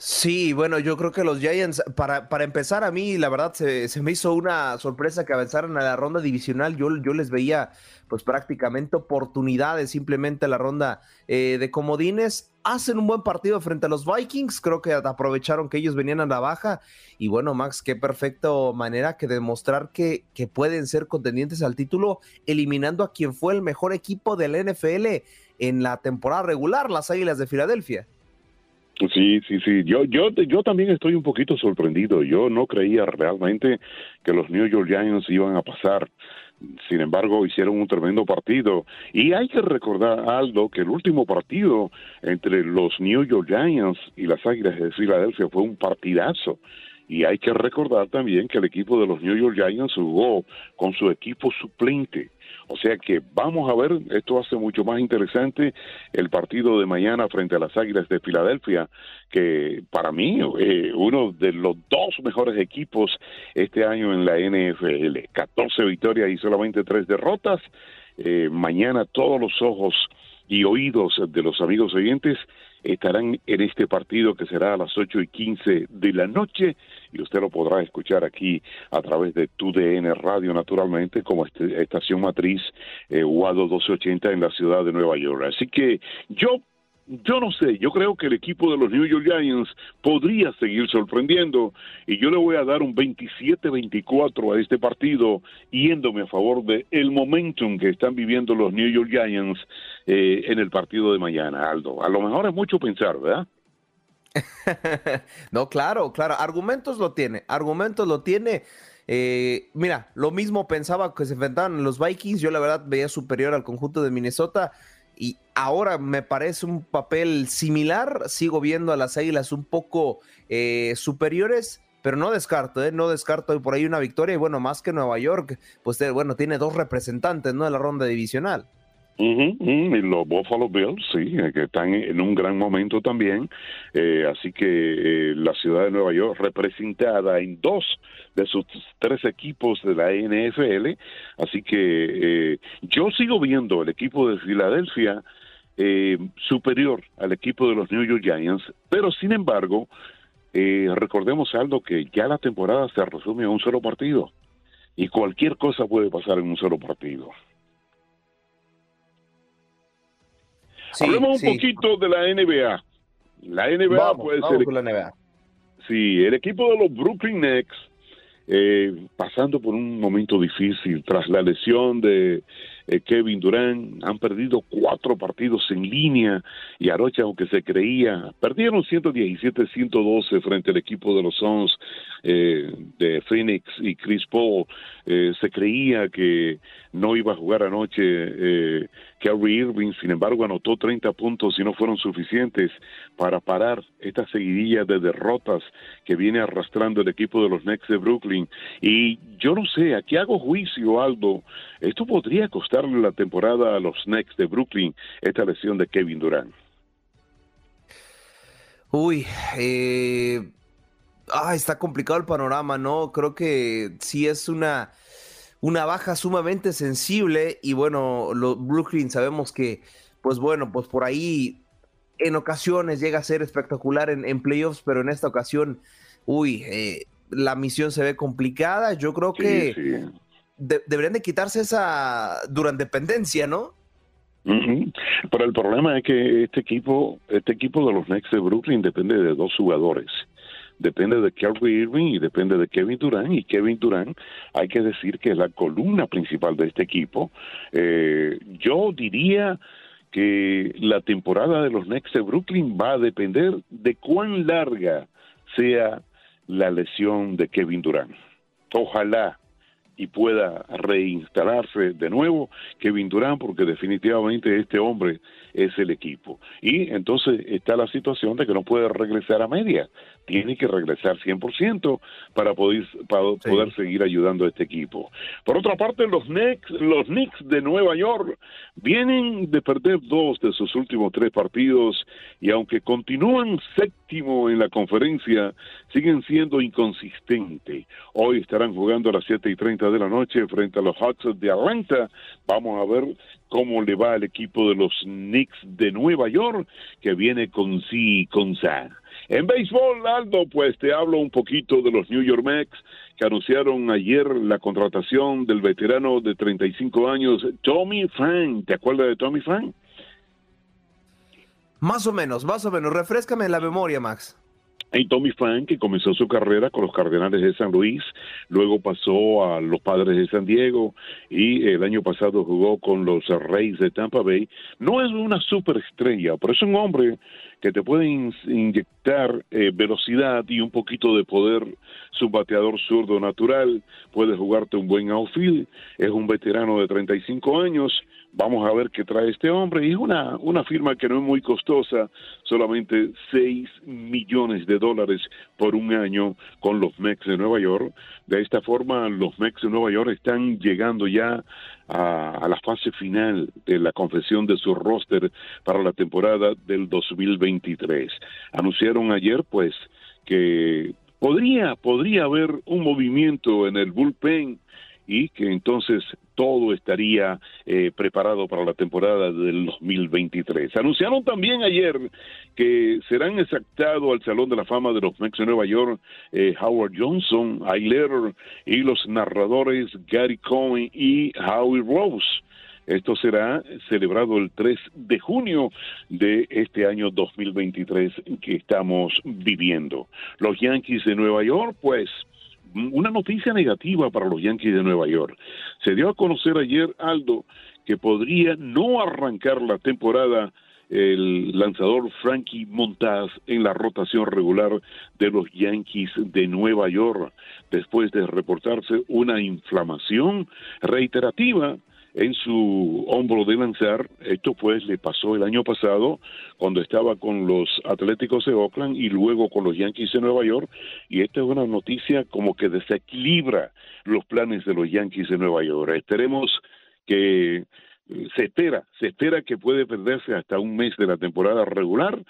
Sí, bueno, yo creo que los Giants, para, para empezar a mí, la verdad, se, me hizo una sorpresa que avanzaran a la ronda divisional. Yo, yo les veía pues prácticamente oportunidades simplemente a la ronda eh, de comodines. Hacen un buen partido frente a los Vikings, creo que aprovecharon que ellos venían a la baja. Y bueno, Max, qué perfecta manera que demostrar que, que pueden ser contendientes al título, eliminando a quien fue el mejor equipo del NFL en la temporada regular, las Águilas de Filadelfia. Sí, sí, sí. Yo, yo, yo también estoy un poquito sorprendido. Yo no creía realmente que los New York Giants iban a pasar. Sin embargo, hicieron un tremendo partido. Y hay que recordar, Aldo, que el último partido entre los New York Giants y las Águilas de Filadelfia fue un partidazo. Y hay que recordar también que el equipo de los New York Giants jugó con su equipo suplente. O sea que vamos a ver, esto hace mucho más interesante el partido de mañana frente a las Águilas de Filadelfia, que para mí eh, uno de los dos mejores equipos este año en la NFL. 14 victorias y solamente tres derrotas. Eh, mañana todos los ojos y oídos de los amigos oyentes estarán en este partido que será a las 8 y 15 de la noche y usted lo podrá escuchar aquí a través de TUDN Radio naturalmente como este, estación matriz eh, UADO 1280 en la ciudad de Nueva York. Así que yo yo no sé, yo creo que el equipo de los New York Giants podría seguir sorprendiendo y yo le voy a dar un 27-24 a este partido yéndome a favor de el momentum que están viviendo los New York Giants eh, en el partido de mañana, Aldo. A lo mejor es mucho pensar, ¿verdad? [LAUGHS] no, claro, claro, argumentos lo tiene, argumentos lo tiene. Eh, mira, lo mismo pensaba que se enfrentaban los Vikings, yo la verdad veía superior al conjunto de Minnesota ahora me parece un papel similar. Sigo viendo a las Águilas un poco eh, superiores, pero no descarto, ¿eh? no descarto por ahí una victoria. Y bueno, más que Nueva York, pues eh, bueno, tiene dos representantes, ¿no? De la ronda divisional. Y los Buffalo Bills, sí, eh, que están en un gran momento también. Eh, así que eh, la ciudad de Nueva York representada en dos de sus tres equipos de la NFL. Así que yo sigo viendo el equipo de Filadelfia superior al equipo de los New York Giants, pero sin embargo, recordemos algo que ya la temporada se resume a un solo partido y cualquier cosa puede pasar en un solo partido. Hablemos un poquito de la NBA. La NBA puede ser. la NBA. Sí, el equipo de los Brooklyn Nets, eh, pasando por un momento difícil tras la lesión de eh, Kevin Durant, han perdido cuatro partidos en línea y anoche, aunque se creía, perdieron 117-112 frente al equipo de los Suns eh, de Phoenix y Chris Paul. Eh, se creía que no iba a jugar anoche eh, Irving, sin embargo anotó 30 puntos y no fueron suficientes para parar esta seguidilla de derrotas que viene arrastrando el equipo de los Knicks de Brooklyn. Y yo no sé, aquí hago juicio, Aldo, esto podría costarle la temporada a los Knicks de Brooklyn, esta lesión de Kevin Durant. Uy, eh, ah, está complicado el panorama, ¿no? Creo que sí es una, una baja sumamente sensible y bueno, los Brooklyn sabemos que, pues bueno, pues por ahí en ocasiones llega a ser espectacular en, playoffs, pero en esta ocasión, uy, eh, la misión se ve complicada. Yo creo que deberían de quitarse esa durante dependencia, ¿no? Pero el problema es que este equipo, este equipo de los Knicks de Brooklyn depende de dos jugadores depende de Kyrie Irving y depende de Kevin Durant. Y Kevin Durant, hay que decir que es la columna principal de este equipo. Eh, yo diría que la temporada de los Knicks de Brooklyn va a depender de cuán larga sea la lesión de Kevin Durant. Ojalá y pueda reinstalarse de nuevo Kevin Durant, porque definitivamente este hombre es el equipo. Y entonces está la situación de que no puede regresar a media, tiene que regresar 100% para poder, para poder seguir ayudando a este equipo. Por otra parte, los Knicks, los Knicks de Nueva York vienen de perder dos de sus últimos tres partidos y aunque continúan séptimo en la conferencia, siguen siendo inconsistentes. Hoy estarán jugando a las 7 y 30 de la noche frente a los Hawks de Atlanta. Vamos a ver cómo le va al equipo de los Knicks de Nueva York, que viene con sí y con sa. En béisbol, Aldo, pues te hablo un poquito de los New York Mets, que anunciaron ayer la contratación del veterano de 35 años, Tommy Frank. ¿Te acuerdas de Tommy Frank? Más o menos, más o menos. Refrescame la memoria, Max. Y Tommy Frank, que comenzó su carrera con los Cardenales de San Luis, luego pasó a los Padres de San Diego y el año pasado jugó con los Reyes de Tampa Bay. No es una superestrella, pero es un hombre que te puede inyectar eh, velocidad y un poquito de poder, su bateador zurdo natural, puede jugarte un buen outfield, es un veterano de 35 años, vamos a ver qué trae este hombre, y es una, una firma que no es muy costosa, solamente 6 millones de dólares por un año con los Mets de Nueva York. De esta forma, los Mets de Nueva York están llegando ya a, la fase final de la confesión de su roster para la temporada del 2023. Anunciaron ayer, pues, que podría, podría haber un movimiento en el bullpen y que entonces todo estaría eh, preparado para la temporada del 2023. Anunciaron también ayer que serán exactados al Salón de la Fama de los Mets de Nueva York eh, Howard Johnson, Ayler y los narradores Gary Cohen y Howie Rose. Esto será celebrado el 3 de junio de este año 2023 que estamos viviendo. Los Yankees de Nueva York, pues, una noticia negativa para los Yankees de Nueva York. Se dio a conocer ayer, Aldo, que podría no arrancar la temporada el lanzador Frankie Montaz en la rotación regular de los Yankees de Nueva York, después de reportarse una inflamación reiterativa en su hombro de lanzar. Esto pues le pasó el año pasado cuando estaba con los Atléticos de Oakland y luego con los Yankees de Nueva York. Y esta es una noticia como que desequilibra los planes de los Yankees de Nueva York. Esperemos que eh, se espera, se espera que puede perderse hasta un mes de la temporada regular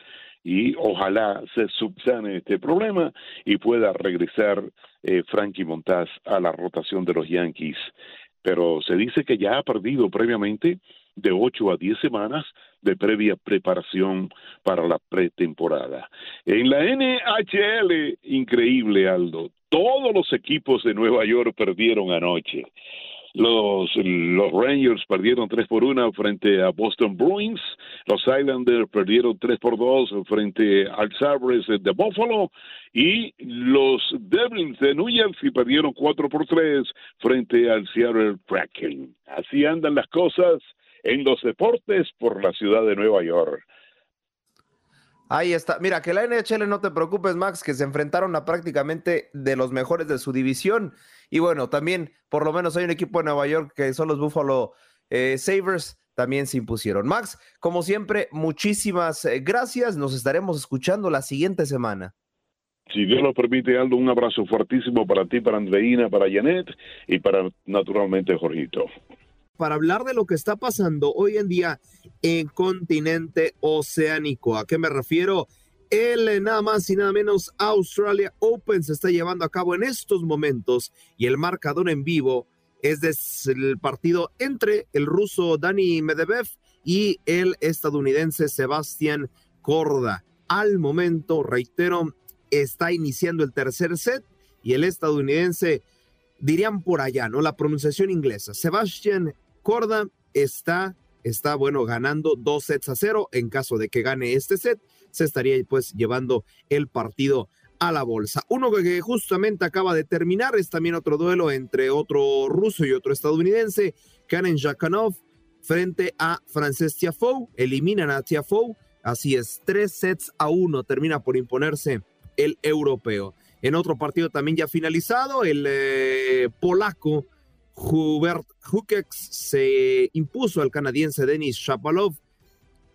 y ojalá se subsane este problema y pueda regresar eh, Frankie Montaz a la rotación de los Yankees pero se dice que ya ha perdido previamente de 8 a 10 semanas de previa preparación para la pretemporada. En la NHL, increíble Aldo, todos los equipos de Nueva York perdieron anoche. Los, los Rangers perdieron 3 por 1 frente a Boston Bruins. Los Islanders perdieron 3 por 2 frente al Sabres de Buffalo. Y los Devils de New Jersey perdieron 4 por 3 frente al Seattle Kraken. Así andan las cosas en los deportes por la ciudad de Nueva York. Ahí está. Mira, que la NHL no te preocupes, Max, que se enfrentaron a prácticamente de los mejores de su división. Y bueno, también, por lo menos hay un equipo de Nueva York que son los Buffalo eh, Sabres, también se impusieron. Max, como siempre, muchísimas eh, gracias. Nos estaremos escuchando la siguiente semana. Si Dios lo permite, Aldo, un abrazo fuertísimo para ti, para Andreina, para Janet y para naturalmente Jorgito para hablar de lo que está pasando hoy en día en continente oceánico. ¿A qué me refiero? El nada más y nada menos Australia Open se está llevando a cabo en estos momentos y el marcador en vivo es del partido entre el ruso Dani Medvedev y el estadounidense Sebastián Corda. Al momento, reitero, está iniciando el tercer set y el estadounidense dirían por allá, ¿no? La pronunciación inglesa. Sebastián Corda está, está, bueno, ganando dos sets a cero. En caso de que gane este set, se estaría pues llevando el partido a la bolsa. Uno que justamente acaba de terminar es también otro duelo entre otro ruso y otro estadounidense, Karen Jakanov frente a Frances Tiafoe. Eliminan a Tiafoe. Así es, tres sets a uno termina por imponerse el europeo. En otro partido también ya finalizado, el eh, polaco Hubert Hukex se impuso al canadiense Denis Shapovalov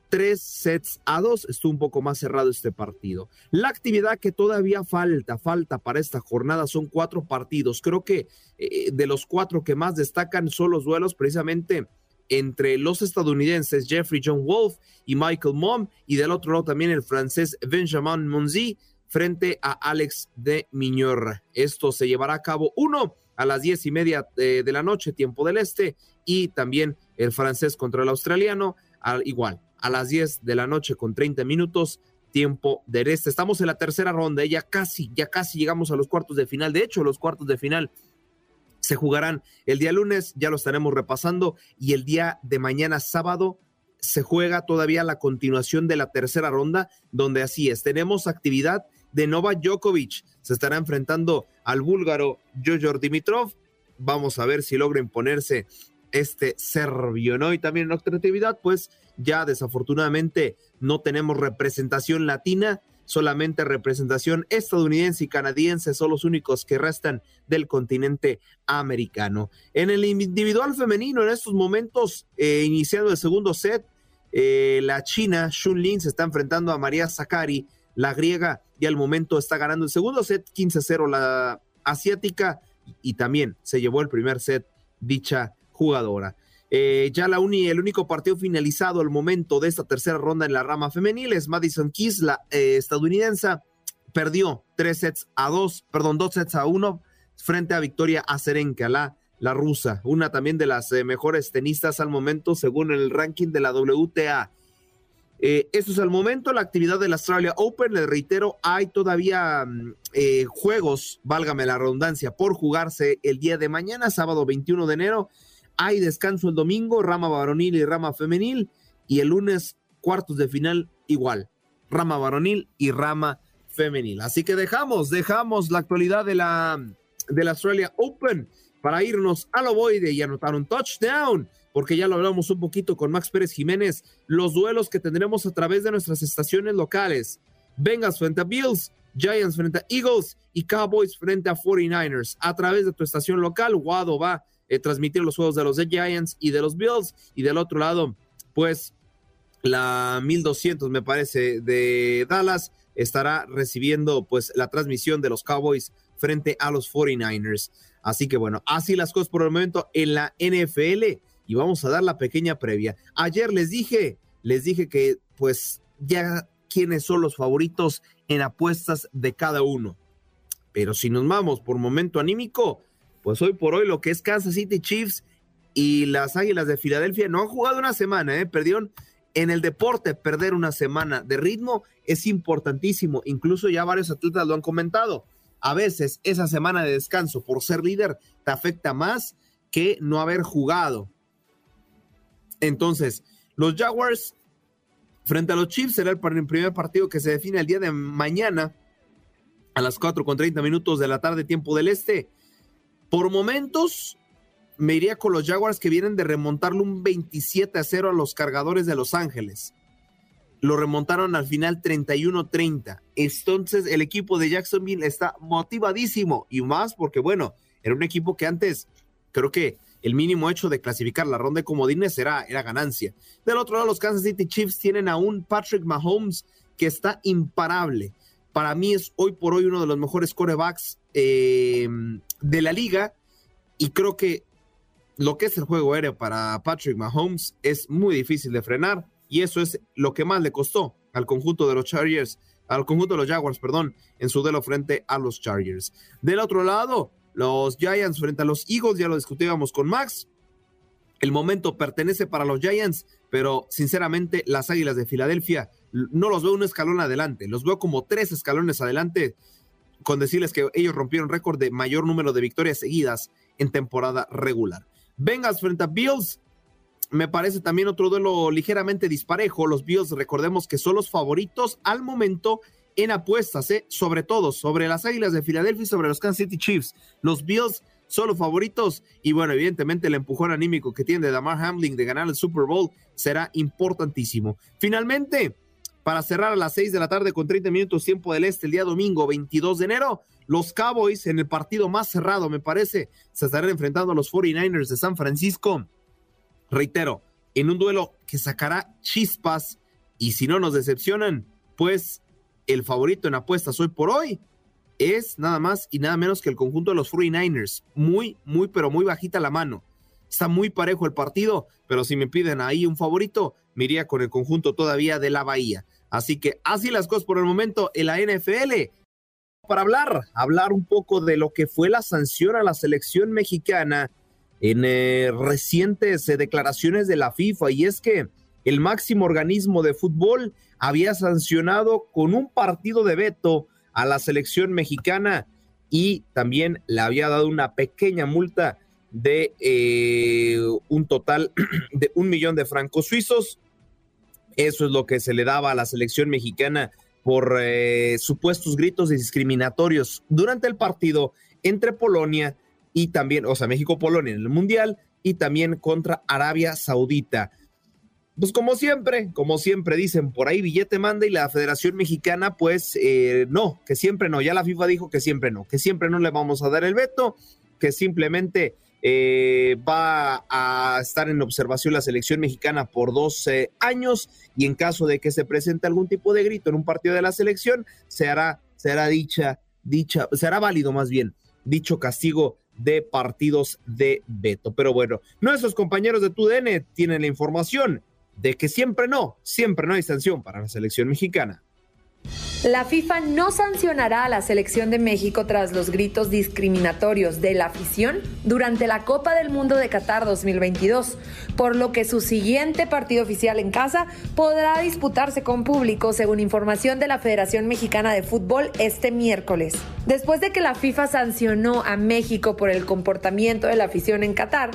tres sets a dos. Estuvo un poco más cerrado este partido. La actividad que todavía falta, falta para esta jornada son cuatro partidos. Creo que eh, de los cuatro que más destacan son los duelos precisamente entre los estadounidenses Jeffrey John Wolf y Michael Mom y del otro lado también el francés Benjamin Monzi frente a Alex de Miñor. Esto se llevará a cabo uno a las diez y media de, la noche, tiempo del este, y también el francés contra el australiano, al, igual, a las 10 de la noche con 30 minutos, tiempo del este. Estamos en la tercera ronda, ya casi, ya casi llegamos a los cuartos de final. De hecho, los cuartos de final se jugarán el día lunes, ya lo estaremos repasando, y el día de mañana sábado se juega todavía la continuación de la tercera ronda, donde así es, tenemos actividad de Novak Djokovic. Se estará enfrentando al búlgaro Jojor Dimitrov. Vamos a ver si logra imponerse este serbio, ¿no? Y también en otra actividad, pues ya desafortunadamente no tenemos representación latina, solamente representación estadounidense y canadiense son los únicos que restan del continente americano. En el individual femenino, en estos momentos, eh, iniciando el segundo set, eh, la china Shun Lin se está enfrentando a María Zakari la griega y al momento está ganando el segundo set 15-0 la asiática y también se llevó el primer set dicha jugadora. Eh, ya la uni, el único partido finalizado al momento de esta tercera ronda en la rama femenil es Madison Keys, la eh, estadounidense, perdió tres sets a dos, perdón, dos sets a uno frente a Victoria Azarenka, la, la rusa, una también de las eh, mejores tenistas al momento según el ranking de la WTA. Eh, esto es al momento, la actividad del Australia Open, le reitero, hay todavía mm, eh, juegos, válgame la redundancia, por jugarse el día de mañana, sábado 21 de enero. Hay descanso el domingo, rama varonil y rama femenil, y el lunes cuartos de final igual, rama varonil y rama femenil. Así que dejamos, dejamos la actualidad de la del Australia Open para irnos al ovoide y anotar un touchdown porque ya lo hablamos un poquito con Max Pérez Jiménez, los duelos que tendremos a través de nuestras estaciones locales. Bengals frente a Bills, Giants frente a Eagles y Cowboys frente a 49ers. A través de tu estación local, Wado va a eh, transmitir los juegos de los Giants y de los Bills. Y del otro lado, pues la 1200 me parece de Dallas estará recibiendo pues la transmisión de los Cowboys frente a los 49ers. Así que bueno, así las cosas por el momento en la NFL y vamos a dar la pequeña previa. Ayer les dije, les dije que pues ya quiénes son los favoritos en apuestas de cada uno. Pero si nos vamos por momento anímico, pues hoy por hoy lo que es Kansas City Chiefs y las Águilas de Filadelfia no han jugado una semana, ¿eh? perdieron en el deporte, perder una semana de ritmo es importantísimo. Incluso ya varios atletas lo han comentado. A veces esa semana de descanso por ser líder te afecta más que no haber jugado. Entonces, los Jaguars frente a los Chiefs será el primer partido que se define el día de mañana a las 4 con 30 minutos de la tarde, tiempo del este. Por momentos, me iría con los Jaguars que vienen de remontarle un 27 a 0 a los cargadores de Los Ángeles. Lo remontaron al final 31-30. Entonces, el equipo de Jacksonville está motivadísimo y más porque, bueno, era un equipo que antes creo que el mínimo hecho de clasificar la ronda de comodines era, era ganancia. Del otro lado, los Kansas City Chiefs tienen a un Patrick Mahomes que está imparable. Para mí es hoy por hoy uno de los mejores corebacks eh, de la liga y creo que lo que es el juego aéreo para Patrick Mahomes es muy difícil de frenar y eso es lo que más le costó al conjunto de los Chargers, al conjunto de los Jaguars, perdón, en su duelo frente a los Chargers. Del otro lado, los Giants frente a los Eagles, ya lo discutíamos con Max. El momento pertenece para los Giants, pero sinceramente las Águilas de Filadelfia no los veo un escalón adelante, los veo como tres escalones adelante, con decirles que ellos rompieron récord de mayor número de victorias seguidas en temporada regular. Bengals frente a Bills, me parece también otro duelo ligeramente disparejo. Los Bills, recordemos que son los favoritos al momento en apuestas, ¿eh? sobre todo sobre las Águilas de Filadelfia y sobre los Kansas City Chiefs. Los Bills son los favoritos y bueno, evidentemente el empujón anímico que tiene Damar Hamlin de ganar el Super Bowl será importantísimo. Finalmente, para cerrar a las 6 de la tarde con 30 minutos tiempo del este el día domingo 22 de enero, los Cowboys en el partido más cerrado, me parece, se estarán enfrentando a los 49ers de San Francisco. Reitero, en un duelo que sacará chispas y si no nos decepcionan, pues el favorito en apuestas hoy por hoy es nada más y nada menos que el conjunto de los 49ers. Muy, muy, pero muy bajita la mano. Está muy parejo el partido, pero si me piden ahí un favorito, me iría con el conjunto todavía de la Bahía. Así que así las cosas por el momento en la NFL. Para hablar, hablar un poco de lo que fue la sanción a la selección mexicana en eh, recientes eh, declaraciones de la FIFA. Y es que el máximo organismo de fútbol había sancionado con un partido de veto a la selección mexicana y también le había dado una pequeña multa de eh, un total [CLEARS THROAT] de un millón de francos suizos. Eso es lo que se le daba a la selección mexicana por eh, supuestos gritos discriminatorios durante el partido entre Polonia y también, o sea, México-Polonia en el Mundial y también contra Arabia Saudita pues como siempre, como siempre dicen, por ahí billete manda y la Federación Mexicana, pues eh, no, que siempre no, ya la FIFA dijo que siempre no, que siempre no le vamos a dar el veto, que simplemente eh, va a estar en observación la selección mexicana por 12 años y en caso de que se presente algún tipo de grito en un partido de la selección, se hará, será dicha, dicha, será válido más bien dicho castigo de partidos de veto. Pero bueno, nuestros compañeros de TUDN tienen la información de que siempre no, siempre no hay sanción para la selección mexicana. La FIFA no sancionará a la selección de México tras los gritos discriminatorios de la afición durante la Copa del Mundo de Qatar 2022, por lo que su siguiente partido oficial en casa podrá disputarse con público, según información de la Federación Mexicana de Fútbol este miércoles. Después de que la FIFA sancionó a México por el comportamiento de la afición en Qatar,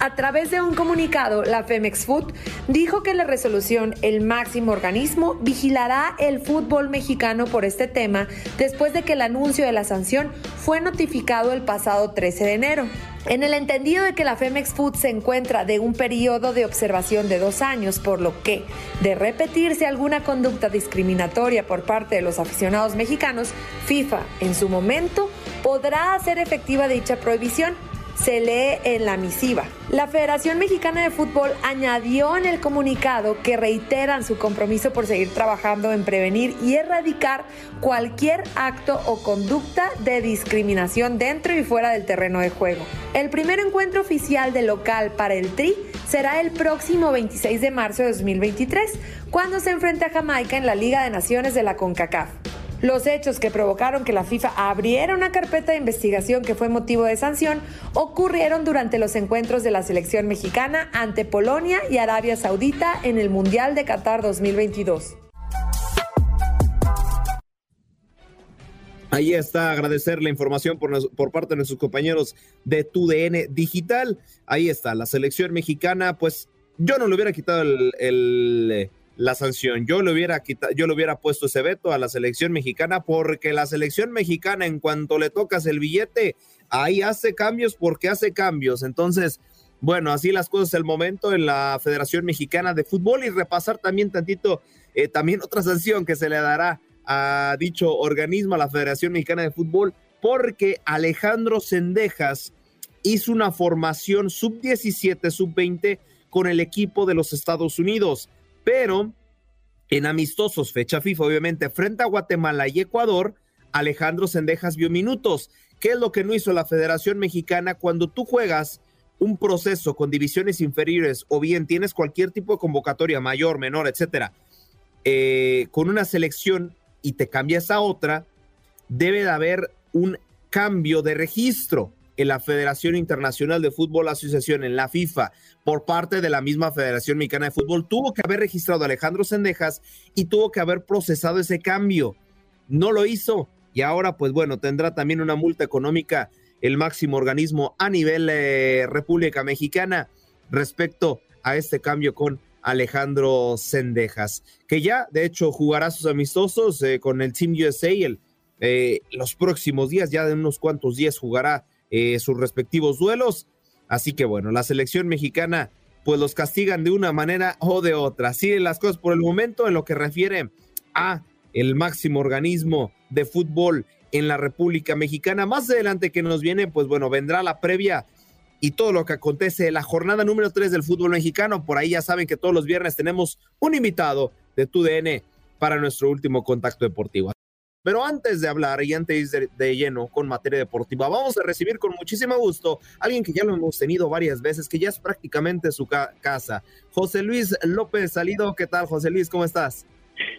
a través de un comunicado, la Femex Food dijo que la resolución, el máximo organismo, vigilará el fútbol mexicano por este tema después de que el anuncio de la sanción fue notificado el pasado 13 de enero. En el entendido de que la Femex Food se encuentra de un periodo de observación de dos años, por lo que, de repetirse alguna conducta discriminatoria por parte de los aficionados mexicanos, FIFA, en su momento, podrá hacer efectiva dicha prohibición se lee en la misiva. La Federación Mexicana de Fútbol añadió en el comunicado que reiteran su compromiso por seguir trabajando en prevenir y erradicar cualquier acto o conducta de discriminación dentro y fuera del terreno de juego. El primer encuentro oficial de local para el TRI será el próximo 26 de marzo de 2023, cuando se enfrente a Jamaica en la Liga de Naciones de la CONCACAF. Los hechos que provocaron que la FIFA abriera una carpeta de investigación que fue motivo de sanción ocurrieron durante los encuentros de la selección mexicana ante Polonia y Arabia Saudita en el Mundial de Qatar 2022. Ahí está, agradecer la información por, por, parte de nuestros compañeros de TUDN Digital. Ahí está, la selección mexicana, pues yo no le hubiera quitado el, la sanción, yo le, hubiera quitado, yo le hubiera puesto ese veto a la selección mexicana porque la selección mexicana en cuanto le tocas el billete, ahí hace cambios porque hace cambios. Entonces, bueno, así las cosas el momento en la Federación Mexicana de Fútbol y repasar también tantito, eh, también otra sanción que se le dará a dicho organismo, a la Federación Mexicana de Fútbol, porque Alejandro Sendejas hizo una formación sub-17, sub-20 con el equipo de los Estados Unidos, pero en amistosos, fecha FIFA, obviamente, frente a Guatemala y Ecuador, Alejandro Sendejas vio minutos. ¿Qué es lo que no hizo la Federación Mexicana cuando tú juegas un proceso con divisiones inferiores o bien tienes cualquier tipo de convocatoria mayor, menor, etcétera, eh, con una selección y te cambias a otra, debe de haber un cambio de registro en la Federación Internacional de Fútbol Asociación, en la FIFA, por parte de la misma Federación Mexicana de Fútbol. Tuvo que haber registrado a Alejandro Sendejas y tuvo que haber procesado ese cambio. No lo hizo y ahora, pues bueno, tendrá también una multa económica el máximo organismo a nivel eh, República Mexicana respecto a este cambio con Alejandro Sendejas, que ya de hecho jugará sus amistosos eh, con el Team USA eh, los próximos días, ya de unos cuantos días jugará eh, sus respectivos duelos. Así que bueno, la selección mexicana pues los castigan de una manera o de otra. Así las cosas por el momento en lo que refiere a el máximo organismo de fútbol en la República Mexicana. Más adelante que nos viene, pues bueno, vendrá la previa y todo lo que acontece la jornada número 3 del fútbol mexicano. Por ahí ya saben que todos los viernes tenemos un invitado de TUDN para nuestro último contacto deportivo. Pero antes de hablar y antes de, de, lleno con materia deportiva, vamos a recibir con muchísimo gusto a alguien que ya lo hemos tenido varias veces, que ya es prácticamente su casa. José Luis López Salido, ¿qué tal José Luis? ¿Cómo estás?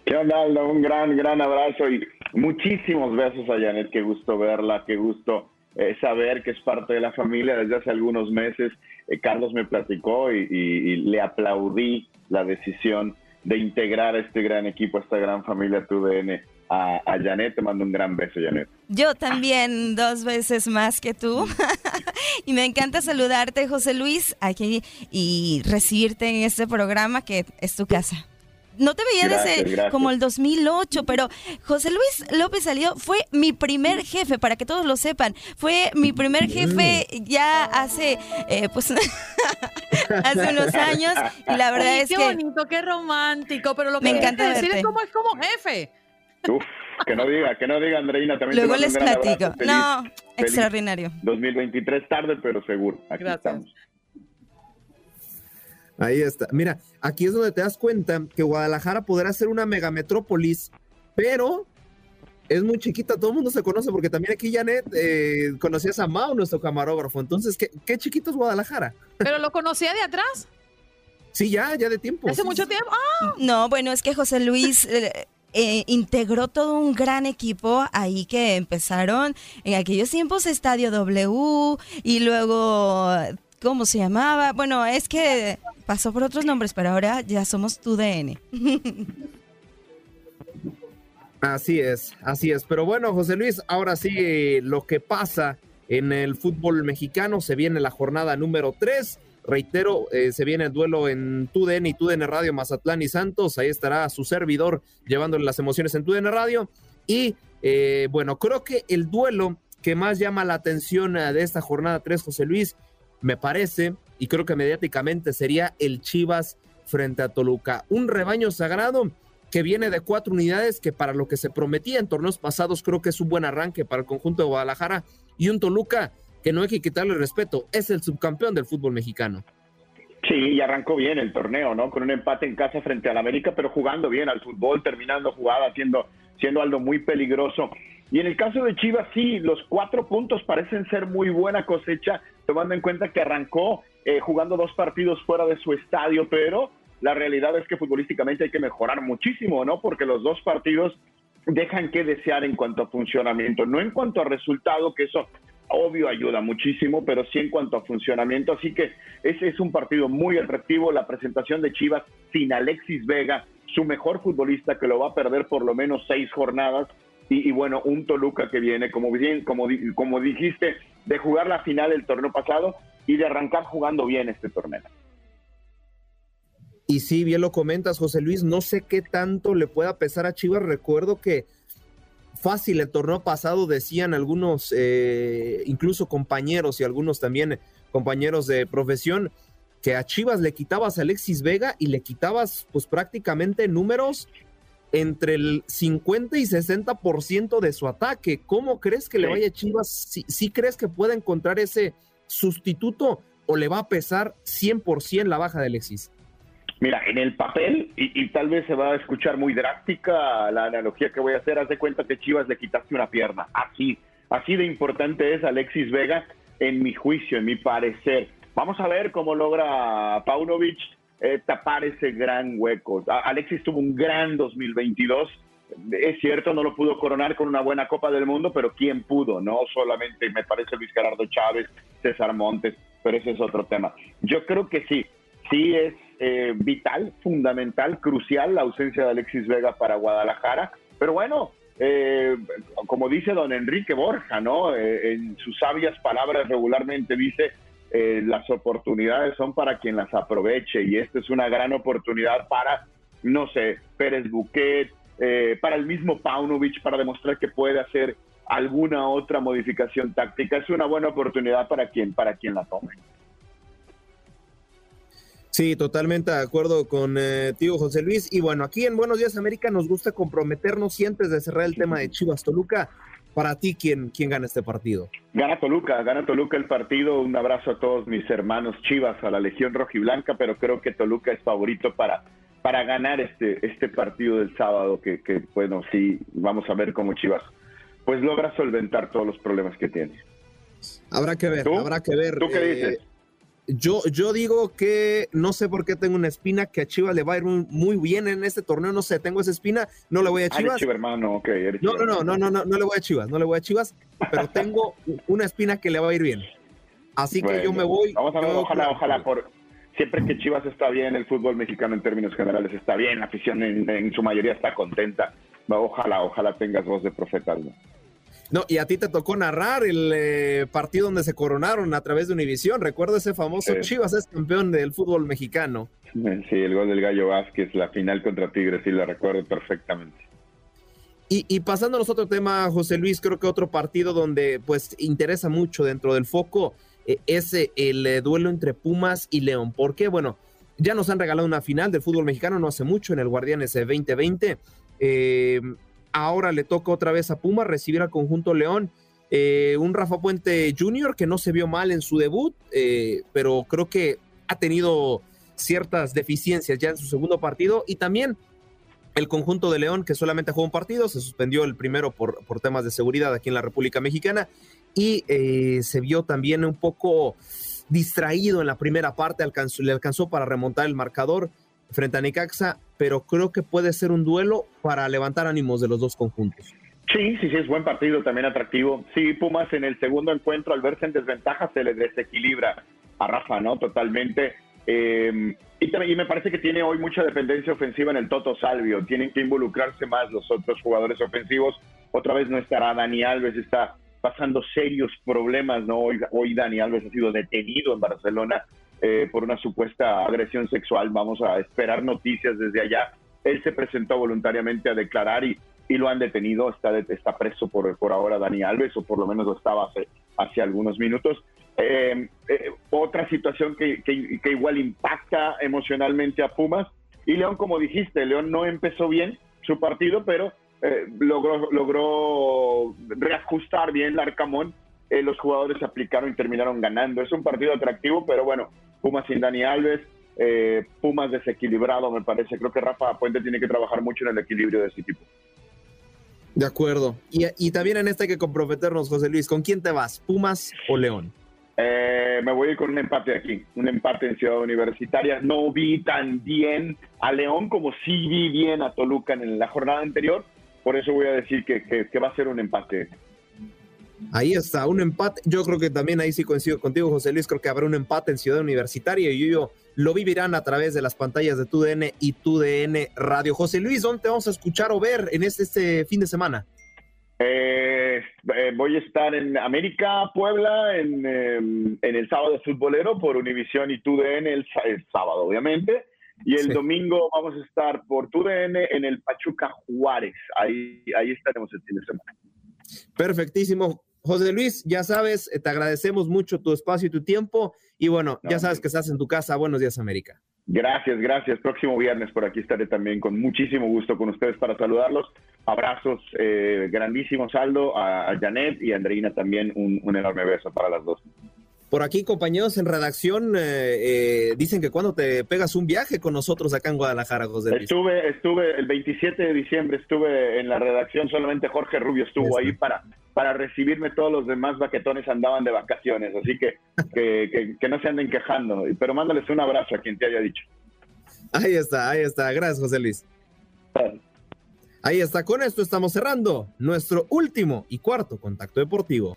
¿Qué onda? Un gran, gran abrazo y muchísimos besos a Janet. Qué gusto verla, qué gusto eh, saber que es parte de la familia desde hace algunos meses. Eh, Carlos me platicó y, le aplaudí la decisión de integrar a este gran equipo, a esta gran familia TUDN. A, a Janet, te mando un gran beso, Janet. Yo también, dos veces más que tú. [LAUGHS] y me encanta saludarte, José Luis, aquí y recibirte en este programa que es tu casa no te veía desde como el 2008, pero José Luis López Salido fue mi primer jefe, para que todos lo sepan. Fue mi primer jefe ya hace, eh, pues, [LAUGHS] hace unos años. Y la verdad es que. Qué bonito, qué romántico, pero lo que me encanta decir es cómo es como jefe. Uf, que no diga, que no diga, Andreina. También Luego les platico. no, extraordinario. 2023 tarde, pero seguro. Aquí estamos. Ahí está. Mira, aquí es donde te das cuenta que Guadalajara podrá ser una megametrópolis, pero es muy chiquita, todo el mundo se conoce, porque también aquí Janet eh, conocías a Mao, nuestro camarógrafo. Entonces, ¿qué, ¿qué, chiquito es Guadalajara? ¿Pero lo conocía de atrás? Sí, ya, ya de tiempo. ¿Hace mucho tiempo? ¡Ah! No, bueno, es que José Luis... Eh, eh, integró todo un gran equipo ahí que empezaron en aquellos tiempos Estadio W y luego ¿Cómo se llamaba? Bueno, es que pasó por otros nombres, pero ahora ya somos tu DN. [LAUGHS] Así es, así es. Pero bueno, José Luis, ahora sí lo que pasa en el fútbol mexicano, se viene la jornada número 3. Reitero, eh, se viene el duelo en TUDN y TUDN Radio Mazatlán y Santos. Ahí estará su servidor llevándole las emociones en TUDN Radio. Y eh, bueno, creo que el duelo que más llama la atención eh, de esta jornada 3, José Luis, me parece, y creo que mediáticamente sería el Chivas frente a Toluca. Un rebaño sagrado que viene de cuatro unidades que para lo que se prometía en torneos pasados creo que es un buen arranque para el conjunto de Guadalajara y un Toluca que no hay que quitarle respeto, es el subcampeón del fútbol mexicano. Sí, y arrancó bien el torneo, ¿no? Con un empate en casa frente al América, pero jugando bien al fútbol, terminando jugada, siendo, siendo algo muy peligroso. Y en el caso de Chivas, sí, los cuatro puntos parecen ser muy buena cosecha, tomando en cuenta que arrancó eh, jugando dos partidos fuera de su estadio, pero la realidad es que futbolísticamente hay que mejorar muchísimo, ¿no? Porque los dos partidos dejan que desear en cuanto a funcionamiento, no en cuanto a resultado, que eso obvio ayuda muchísimo, pero sí en cuanto a funcionamiento. Así que ese es un partido muy atractivo. La presentación de Chivas sin Alexis Vega, su mejor futbolista que lo va a perder por lo menos seis jornadas, Y, bueno, un Toluca que viene, como, bien, como, como dijiste, de jugar la final del torneo pasado y de arrancar jugando bien este torneo. Y sí, bien lo comentas, José Luis, no sé qué tanto le pueda pesar a Chivas. Recuerdo que fácil el torneo pasado decían algunos, eh, incluso compañeros y algunos también compañeros de profesión, que a Chivas le quitabas a Alexis Vega y le quitabas pues prácticamente números entre el 50 y 60% de su ataque. ¿Cómo crees que le vaya a Chivas? ¿Sí, crees que pueda encontrar ese sustituto o le va a pesar 100% la baja de Alexis? Mira, en el papel, y, tal vez se va a escuchar muy drástica la analogía que voy a hacer, haz de cuenta que Chivas le quitaste una pierna. Así, así de importante es Alexis Vega, en mi juicio, en mi parecer. Vamos a ver cómo logra Paunovic eh, tapar ese gran hueco. Alexis tuvo un gran 2022. Es cierto, no lo pudo coronar con una buena Copa del Mundo, pero ¿quién pudo? No solamente me parece Luis Gerardo Chávez, César Montes, pero ese es otro tema. Yo creo que sí, sí es eh, vital, fundamental, crucial la ausencia de Alexis Vega para Guadalajara. Pero bueno, eh, como dice don Enrique Borja, ¿no? Eh, en sus sabias palabras regularmente dice, las oportunidades son para quien las aproveche y esta es una gran oportunidad para, no sé, Pérez Buquet, para el mismo Paunovic, para demostrar que puede hacer alguna otra modificación táctica. Es una buena oportunidad para quien, para quien la tome. Sí, totalmente de acuerdo con eh, tío José Luis. Y bueno, aquí en Buenos Días América nos gusta comprometernos y antes de cerrar el tema de Chivas Toluca, para ti, ¿quién, quién gana este partido? Gana Toluca, gana Toluca el partido. Un abrazo a todos mis hermanos Chivas, a la Legión Rojiblanca, pero creo que Toluca es favorito para, para ganar este, este partido del sábado, que, que bueno, sí, vamos a ver cómo Chivas pues logra solventar todos los problemas que tiene. Habrá que ver, habrá que ver. ¿Tú qué eh, dices? Yo, yo digo que no sé por qué tengo una espina que a Chivas le va a ir muy, bien en este torneo. No sé, tengo esa espina, no le voy a ah, Chivas. hermano, no, no, no, no, no, no, no le voy a Chivas, no le voy a Chivas, pero tengo una espina que le va a ir bien. Así que yo me voy. Vamos a ver, ojalá, ojalá, por siempre que Chivas está bien, el fútbol mexicano en términos generales está bien, la afición en, su mayoría está contenta. Ojalá, ojalá tengas voz de profeta. No, y a ti te tocó narrar el eh, partido donde se coronaron a través de Univisión. Recuerdo ese famoso Chivas es campeón del fútbol mexicano. Sí, el gol del Gallo Vázquez, la final contra Tigres, sí la recuerdo perfectamente. Y, y pasándonos a otro tema, José Luis, creo que otro partido donde pues interesa mucho dentro del foco eh, es eh, el duelo entre Pumas y León. ¿Por qué? Bueno, ya nos han regalado una final del fútbol mexicano no hace mucho en el Guardianes 2020. Eh, Ahora le toca otra vez a Puma recibir al conjunto León. Eh, un Rafa Puente Jr. que no se vio mal en su debut, eh, pero creo que ha tenido ciertas deficiencias ya en su segundo partido. Y también el conjunto de León que solamente jugó un partido, se suspendió el primero por, por temas de seguridad aquí en la República Mexicana y eh, se vio también un poco distraído en la primera parte, le alcanzó para remontar el marcador frente a Necaxa, pero creo que puede ser un duelo para levantar ánimos de los dos conjuntos. Sí, sí, sí, es buen partido, también atractivo. Sí, Pumas en el segundo encuentro, al verse en desventaja, se le desequilibra a Rafa, ¿no? Totalmente. Eh, y, y, me parece que tiene hoy mucha dependencia ofensiva en el Toto Salvio. Tienen que involucrarse más los otros jugadores ofensivos. Otra vez no estará Dani Alves, está pasando serios problemas, ¿no? Hoy, hoy Dani Alves ha sido detenido en Barcelona eh, por una supuesta agresión sexual. Vamos a esperar noticias desde allá. Él se presentó voluntariamente a declarar y, y lo han detenido. Está, está preso por, por ahora Dani Alves, o por lo menos lo estaba hace, hace algunos minutos. Eh, eh, otra situación que, que, igual impacta emocionalmente a Pumas. Y León, como dijiste, León no empezó bien su partido, pero logró, logró reajustar bien el Arcamón. los jugadores se aplicaron y terminaron ganando. Es un partido atractivo, pero bueno, Pumas sin Dani Alves, eh, Pumas desequilibrado, me parece. Creo que Rafa Puente tiene que trabajar mucho en el equilibrio de ese equipo. De acuerdo. Y, también en este hay que comprometernos, José Luis. ¿Con quién te vas? ¿Pumas o León? Eh, me voy a ir con un empate aquí, un empate en Ciudad Universitaria. No vi tan bien a León como sí vi bien a Toluca en la jornada anterior. Por eso voy a decir que, que va a ser un empate. Ahí está, un empate. Yo creo que también ahí sí coincido contigo, José Luis. Creo que habrá un empate en Ciudad Universitaria y yo, lo vivirán a través de las pantallas de TUDN y TUDN Radio. José Luis, ¿dónde te vamos a escuchar o ver en este, este fin de semana? Eh, eh, voy a estar en América, Puebla, en, em, en el sábado futbolero por Univisión y TUDN el, el sábado, obviamente. Y el domingo vamos a estar por TUDN en el Pachuca Juárez. Ahí, ahí estaremos el fin de semana. Perfectísimo. José Luis, ya sabes, te agradecemos mucho tu espacio y tu tiempo. Y bueno, ya sabes que estás en tu casa. Buenos días, América. Gracias, gracias. Próximo viernes por aquí estaré también con muchísimo gusto con ustedes para saludarlos. Abrazos eh, grandísimos, Aldo, a, Janet y a Andreina también un, un enorme beso para las dos. Por aquí, compañeros en redacción, eh, eh, dicen que cuando te pegas un viaje con nosotros acá en Guadalajara, José Luis. Estuve, estuve el 27 de diciembre, estuve en la redacción, solamente Jorge Rubio estuvo ahí para, para recibirme, todos los demás baquetones andaban de vacaciones, así que que, que no se anden quejando, pero mándales un abrazo a quien te haya dicho. Ahí está, ahí está, gracias José Luis. Ahí está, con esto estamos cerrando nuestro último y cuarto contacto deportivo.